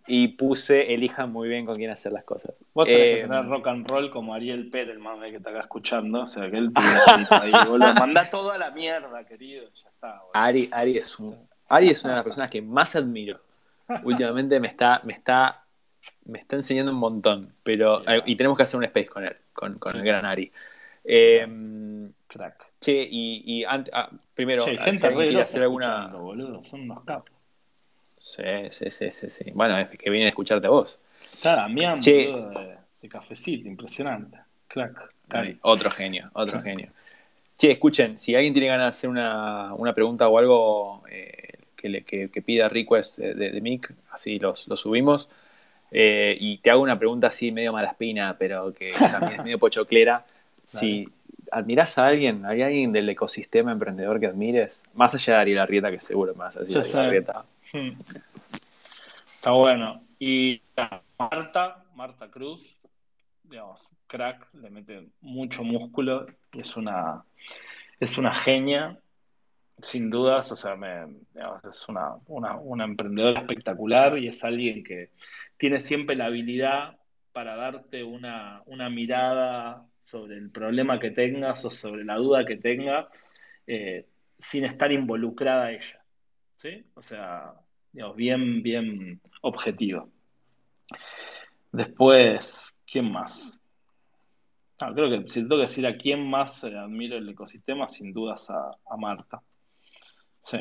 y puse elijan muy bien con quién hacer las cosas. Vos tenés que eh, tener rock and roll como Ariel Pérez, el mame que está acá escuchando. O sea, que él ahí, boludo. Manda todo a la mierda, querido. Ya está, Ari, Ari, es un, Ari es una de las personas que más admiro últimamente me está, me está, me está enseñando un montón. Pero, eh, y tenemos que hacer un space con él, con, con el gran Ari. Eh, Crack. Che, y, y ah, primero, che, gente si hacer alguna. Boludo, son unos capos. Sí, sí, sí, sí, sí. Bueno, es que vienen a escucharte a vos. Está Damián, boludo, de, de, cafecito, impresionante. Crack. otro genio, otro genio. Che, escuchen, si alguien tiene ganas de hacer una, una pregunta o algo, eh, que, pida request de, de, Mick, así los, subimos. Eh, y te hago una pregunta así medio malaspina, pero que también es medio pochoclera. Si admiras a alguien, ¿hay alguien del ecosistema emprendedor que admires? Más allá de Ariel Arrieta, que seguro más allá de Arrieta. Hmm. Está bueno. Y Marta, Marta Cruz, digamos, crack, le mete mucho músculo es una, es una genia sin dudas, o sea, es una, una, emprendedora espectacular y es alguien que tiene siempre la habilidad para darte una, mirada sobre el problema que tengas o sobre la duda que tengas eh, sin estar involucrada ella. ¿Sí? O sea, digamos, bien, bien objetivo. Después, ¿quién más? Ah, creo que si tengo que decir a quién más eh, admiro el ecosistema, sin dudas a Marta. Sí,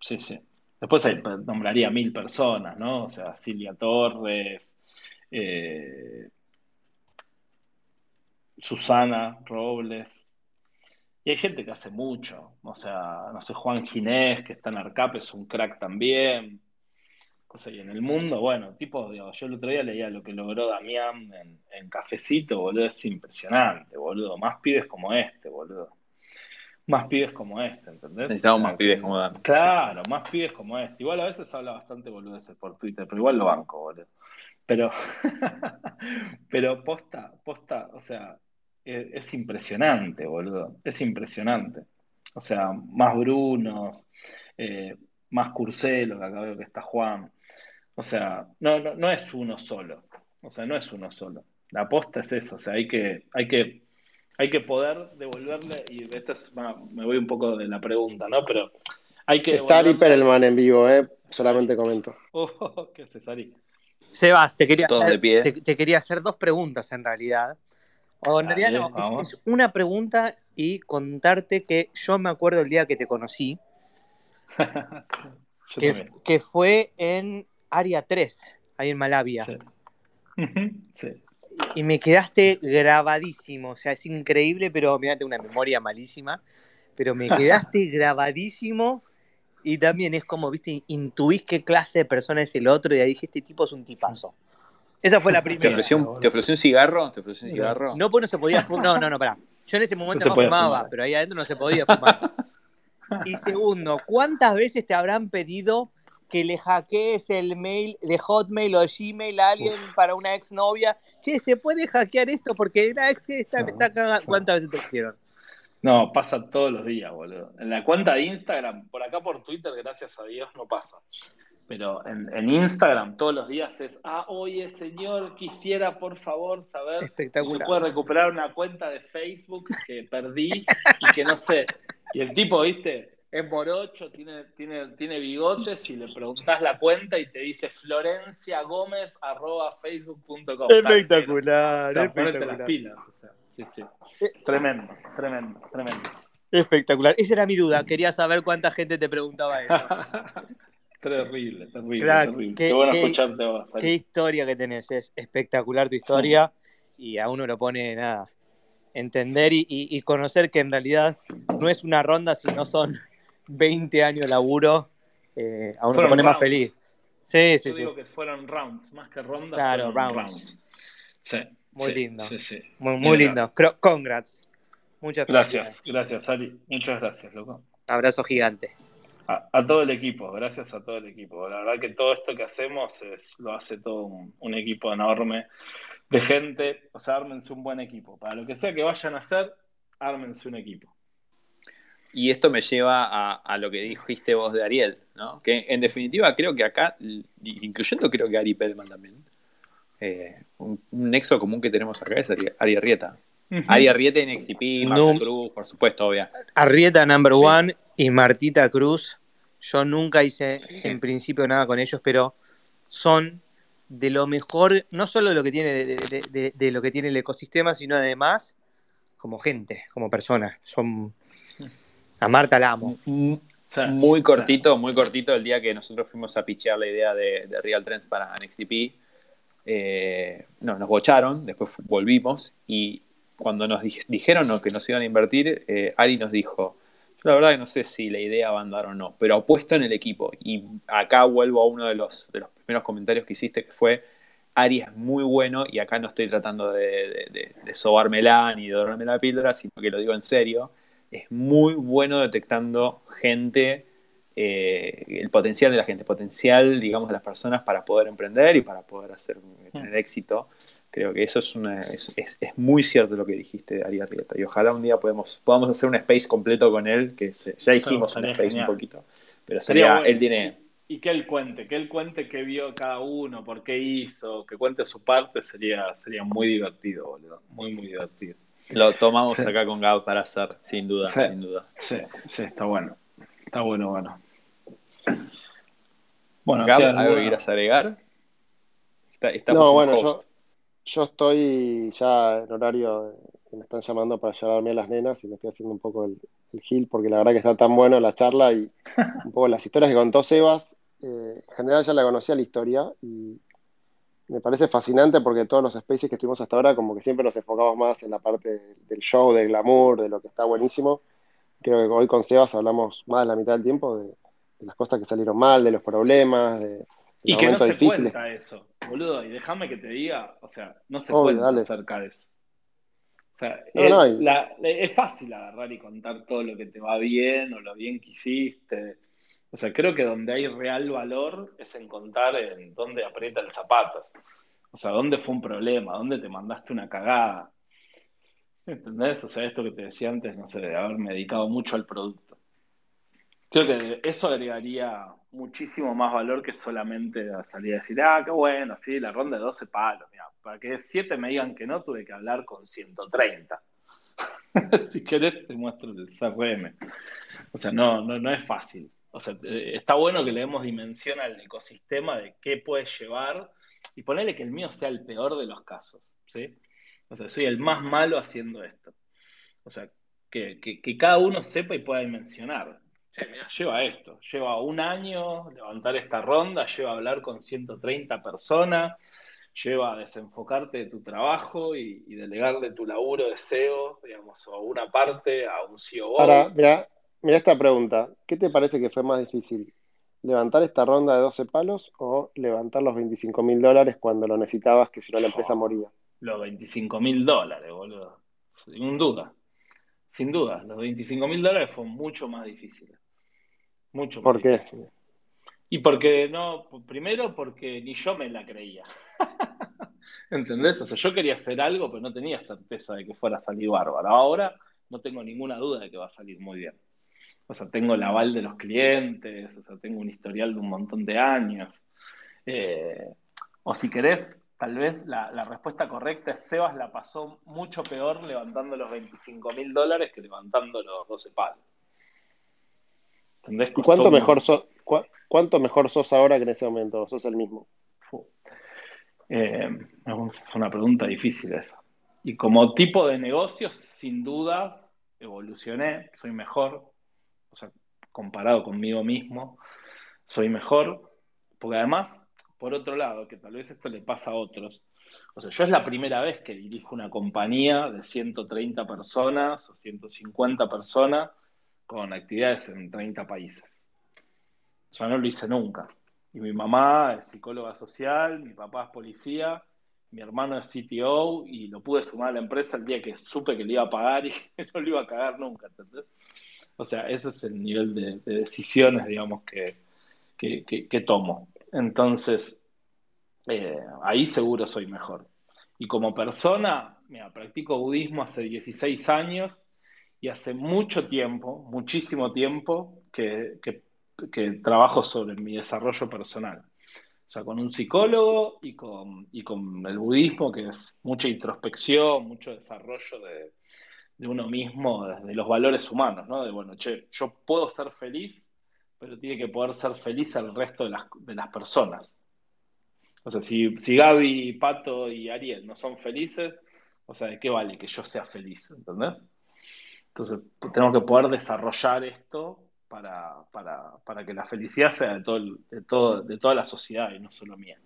sí, sí. Después nombraría mil personas, ¿no? O sea, Silvia Torres, eh, Susana Robles. Y hay gente que hace mucho. O sea, no sé, Juan Ginés, que está en Arcap, es un crack también. O sea, y en el mundo, bueno, tipo, digo, yo el otro día leía lo que logró Damián en, en Cafecito, boludo, es impresionante, boludo. Más pibes como este, boludo. Más pibes como este, ¿entendés? Necesitamos más pibes como Dan. Claro, más pibes como este. Igual a veces habla bastante boludeces por Twitter, pero igual lo banco, boludo. Pero, pero posta, posta, o sea, eh, es impresionante, boludo. Es impresionante. O sea, más Brunos, eh, más Curcelo, que acá veo que está Juan. O sea, no, no, no es uno solo. O sea, no es uno solo. La aposta es eso. O sea, hay que, hay que, hay que poder devolverle, y esto es, bueno, me voy un poco de la pregunta, ¿no? Pero hay que Está Ari Perelman en vivo, ¿eh? Solamente comento. Oh, ¿qué haces, Ari? Sebas, te quería, Todos de pie. te, te quería hacer dos preguntas en realidad. O en Dale, no, es- una pregunta y contarte que yo me acuerdo el día que te conocí, que, fue en Área 3, ahí en Malavia. Sí. Sí. Y me quedaste grabadísimo, o sea, es increíble, pero mira, tengo una memoria malísima, pero me quedaste grabadísimo y también es como, viste, intuís qué clase de persona es el otro y ahí dije, este tipo es un tipazo. Esa fue la ¿Te primera. ofreció, un, ¿Te ofreció un cigarro? ¿Te ofreció un cigarro? No, pues no se podía fumar. No, no, no, pará. Yo en ese momento no, fumaba, fumar. pero ahí adentro no se podía fumar. Y segundo, ¿cuántas veces te habrán pedido que le hackees el mail de Hotmail o de Gmail a alguien para una exnovia? Che, ¿se puede hackear esto? Porque la ex está, me está cagando. ¿Cuántas veces te hicieron? No, pasa todos los días, boludo. En la cuenta de Instagram, por acá por Twitter, gracias a Dios, no pasa. Pero en, en Instagram todos los días es, ah, oye, señor, quisiera por favor saber si puede recuperar una cuenta de Facebook que perdí y que no sé. Y el tipo, viste, es morocho, tiene, tiene, tiene bigotes y le preguntás la cuenta y te dice florenciagomez.facebook.com. Espectacular, O sea, ponete las espectacular. pilas. O sea, sí, sí. Tremendo, tremendo, tremendo. Espectacular. Esa era mi duda. Quería saber cuánta gente te preguntaba eso. terrible, terrible, Claro, terrible. qué- Qué, bueno qué- escucharte vos. Qué historia que tenés, es espectacular tu historia y a uno lo pone nada, entender y, y- y conocer que en realidad no es una ronda, sino son 20 años de laburo, eh, a uno Fueron lo pone más feliz. Sí, sí, Yo sí, digo que fueron rounds, más que rondas. Claro, rounds. Sí, Muy sí, lindo. Sí, sí. muy, muy lindo. Congrats. Muchas Gracias, gracias, Ari. Muchas gracias, loco. Abrazo gigante. A, a todo el equipo, gracias a todo el equipo. La verdad que todo esto que hacemos es, lo hace todo un, un equipo enorme de gente. O sea, ármense un buen equipo. Para lo que sea que vayan a hacer, ármense un equipo. Y esto me lleva a, a lo que dijiste vos de Ariel, ¿no? Que en definitiva creo que acá, incluyendo creo que Ari Pellman también, eh, un, un nexo común que tenemos acá es Ari, Ari Arrieta. Ari Arrieta en XTP, Marta No. Cruz, por supuesto, obvia. Arrieta number one y Martita Cruz. Yo nunca hice Sí. en principio nada con ellos, pero son de lo mejor, no solo de lo que tiene de, de- de- de lo que tiene el ecosistema, sino además como gente, como personas. Son a Marta la amo. Mm, sí, Muy cortito, muy cortito el día que nosotros fuimos a pichear la idea de, de Real Trends para NXTP. eh, no, nos bocharon, después volvimos y cuando nos dij- dijeron no, que nos iban a invertir, eh, Ari nos dijo, yo la verdad que no sé si la idea va a andar o no, pero apuesto en el equipo. Y acá vuelvo a uno de los, de los primeros comentarios que hiciste, que fue, Ari es muy bueno y acá no estoy tratando de, de, de- de sobármela ni de dorarme la píldora, sino que lo digo en serio, es muy bueno detectando gente eh, el potencial de la gente, potencial, digamos, de las personas para poder emprender y para poder hacer tener éxito. Creo que eso es, una, es, es, es muy cierto lo que dijiste Ari Arrieta. Y ojalá un día podemos, podamos hacer un space completo con él, que se- ya hicimos un space genial. un poquito. Pero Sería sería, bueno. él tiene. Y que él cuente, que él cuente qué vio cada uno, por qué hizo, que cuente su parte, sería, sería muy divertido, boludo. Muy, muy divertido. Lo tomamos Sí. acá con Gab para hacer, sin duda, Sí. sin duda. Sí, sí, está bueno. Está bueno, bueno. Bueno, Gab, ¿queda ¿algo alguna? que quieras agregar? Está, está No, bueno, yo, yo estoy ya en horario que me están llamando para llevarme a las nenas y me estoy haciendo un poco el, el gil porque la verdad que está tan bueno la charla y un poco las historias que contó Sebas. eh, en general ya la conocía la historia y me parece fascinante porque todos los spaces que estuvimos hasta ahora como que siempre nos enfocamos más en la parte del show, del glamour, de lo que está buenísimo. Creo que hoy con Sebas hablamos más de la mitad del tiempo de, de las cosas que salieron mal, de los problemas, de, de Y los que no se difíciles. cuenta eso, boludo. Y déjame que te diga, o sea, no se Obvio, cuenta dale. acerca de eso. O sea, No, el- no, y- la- la- es fácil agarrar y contar todo lo que te va bien o lo bien que hiciste. O sea, creo que donde hay real valor es en contar en dónde aprieta el zapato. O sea, dónde fue un problema, dónde te mandaste una cagada. ¿Entendés? O sea, esto que te decía antes, no sé, de haberme dedicado mucho al producto. Creo que eso agregaría muchísimo más valor que solamente salir a decir, ah, qué bueno, sí, la ronda de 12 palos. Mira, para que 7 me digan que no, tuve que hablar con 130. si querés, te muestro el CRM. O sea, no, no, no es fácil. O sea, está bueno que le demos dimensión al ecosistema de qué puedes llevar y ponerle que el mío sea el peor de los casos, ¿sí? O sea, soy el más malo haciendo esto. O sea, que, que, que cada uno sepa y pueda dimensionar. Che, mira, lleva esto, lleva un año levantar esta ronda, lleva hablar con 130 personas, lleva a desenfocarte de tu trabajo y, y delegarle tu laburo de SEO, digamos, o una parte a un COO. Ahora, mira, mira esta pregunta. ¿Qué te parece que fue más difícil? ¿Levantar esta ronda de 12 palos o levantar los 25 mil dólares cuando lo necesitabas, que si no la empresa moría? Los 25 mil dólares, boludo. Sin duda. Sin duda. Los 25 mil dólares fueron mucho más difíciles. Mucho más ¿Por qué? Y porque no, primero porque ni yo me la creía. ¿Entendés? O sea, yo quería hacer algo, pero no tenía certeza de que fuera a salir bárbaro. Ahora no tengo ninguna duda de que va a salir muy bien. O sea, tengo el aval de los clientes, o sea, tengo un historial de un montón de años. Eh, o si querés, tal vez la, la respuesta correcta es Sebas la pasó mucho peor levantando los 25 mil dólares que levantando los 12 palos. ¿Entendés? ¿Y Costó cuánto un- mejor, sos, cua- cuánto mejor sos ahora que en ese momento? ¿O sos el mismo? Eh, es una pregunta difícil esa. Y como tipo de negocios, sin dudas, evolucioné, soy mejor, o sea, comparado conmigo mismo, soy mejor, porque además, por otro lado, que tal vez esto le pasa a otros, o sea, yo es la primera vez que dirijo una compañía de 130 personas o 150 personas con actividades en 30 países. O sea, no lo hice nunca. Y mi mamá es psicóloga social, mi papá es policía, mi hermano es CTO y lo pude sumar a la empresa el día que supe que le iba a pagar y que no lo iba a cagar nunca, ¿entendés? O sea, ese es el nivel de, de decisiones, digamos, que, que, que- que tomo. Entonces, eh, ahí seguro soy mejor. Y como persona, mira, practico budismo hace 16 años y hace mucho tiempo, muchísimo tiempo, que, que- que trabajo sobre mi desarrollo personal. O sea, con un psicólogo y con, y con el budismo, que es mucha introspección, mucho desarrollo de, de uno mismo, de los valores humanos, ¿no? De, bueno, che, yo puedo ser feliz, pero tiene que poder ser feliz el resto de las, de las personas. O sea, si, si Gaby, Pato y Ariel no son felices, o sea, ¿de qué vale que yo sea feliz? ¿Entendés? Entonces, tengo que poder desarrollar esto para, para, para que la felicidad sea de, todo el- de, todo, de toda la sociedad y no solo mía.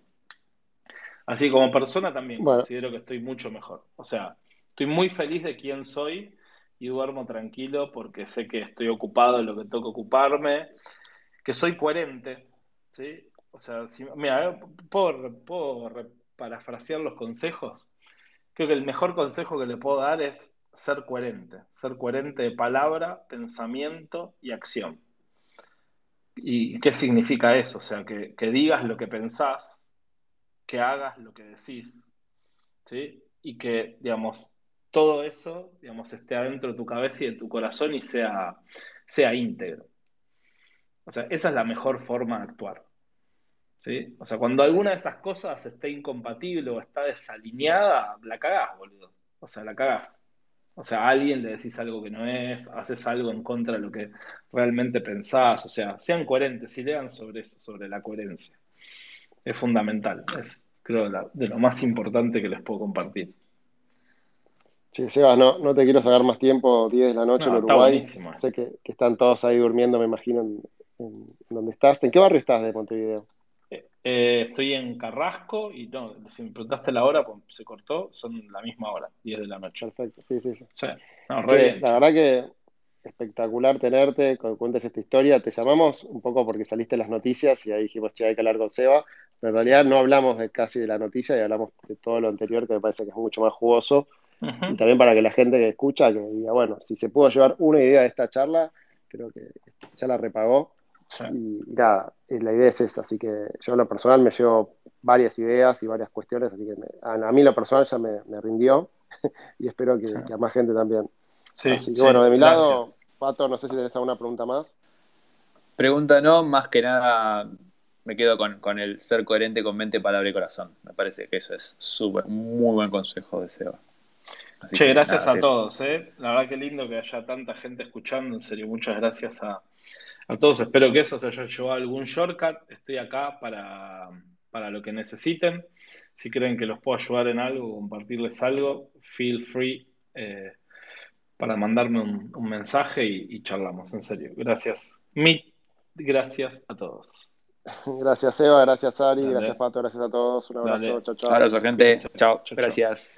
Así como persona también Bueno. considero que estoy mucho mejor. O sea, estoy muy feliz de quién soy y duermo tranquilo porque sé que estoy ocupado en lo que que ocuparme, que soy coherente, ¿sí? O sea, mira, eh, ¿puedo, puedo parafrasear los consejos? Creo que el mejor consejo que le puedo dar es ser coherente, ser coherente de palabra, pensamiento y acción. ¿Y qué significa eso? O sea, que, que digas lo que pensás, que hagas lo que decís, ¿sí? Y que, digamos, todo eso, digamos, esté adentro de tu cabeza y de tu corazón y sea, sea íntegro. O sea, esa es la mejor forma de actuar. ¿Sí? O sea, cuando alguna de esas cosas esté incompatible o está desalineada, la cagás, boludo. O sea, la cagás. O sea, a alguien le decís algo que no es, haces algo en contra de lo que realmente pensás. O sea, sean coherentes y lean sobre eso, sobre la coherencia. Es fundamental. Es, creo, de lo más importante que les puedo compartir. Sí, Sebas, no, no te quiero sacar más tiempo, 10 de la noche en Uruguay. Sé que, están todos ahí durmiendo, me imagino, en, donde estás. ¿En qué barrio estás de Montevideo? Eh, eh, estoy en Carrasco y no, si me preguntaste la hora, pues se cortó, son la misma hora, 10 de la noche. Perfecto, sí, sí, sí. la verdad que espectacular tenerte, que cuentes esta historia. Te llamamos un poco porque saliste en las noticias y ahí dijimos, che, hay que hablar con Seba. Pero en realidad no hablamos de casi de la noticia y hablamos de todo lo anterior que me parece que es mucho más jugoso. Y también para que la gente que escucha, que diga, bueno, si se pudo llevar una idea de esta charla, creo que ya la repagó. Y, nada, la idea es esa. Así que yo en lo personal me llevo varias ideas y varias cuestiones, así que a, mí lo personal ya me, rindió y espero que, a más gente también. Sí, así que bueno, de mi lado, Pato, no sé si tenés alguna pregunta más. Pregunta no, más que nada me quedo con, el ser coherente con mente, palabra y corazón. Me parece que eso es súper, muy buen consejo de Seba. Che, gracias a todos, ¿eh? La verdad que lindo que haya tanta gente escuchando, en serio, muchas gracias a, todos. Espero que eso se haya llevado algún shortcut. Estoy acá para, lo que necesiten. Si creen que los puedo ayudar en algo, compartirles algo, feel free. Eh, para mandarme un, mensaje y, charlamos, en serio. Gracias. Mil gracias a todos. Gracias, Eva, gracias, Ari, gracias, Pato, gracias a todos. Un abrazo, chao, chao. Abrazo, gente. Chao, gracias.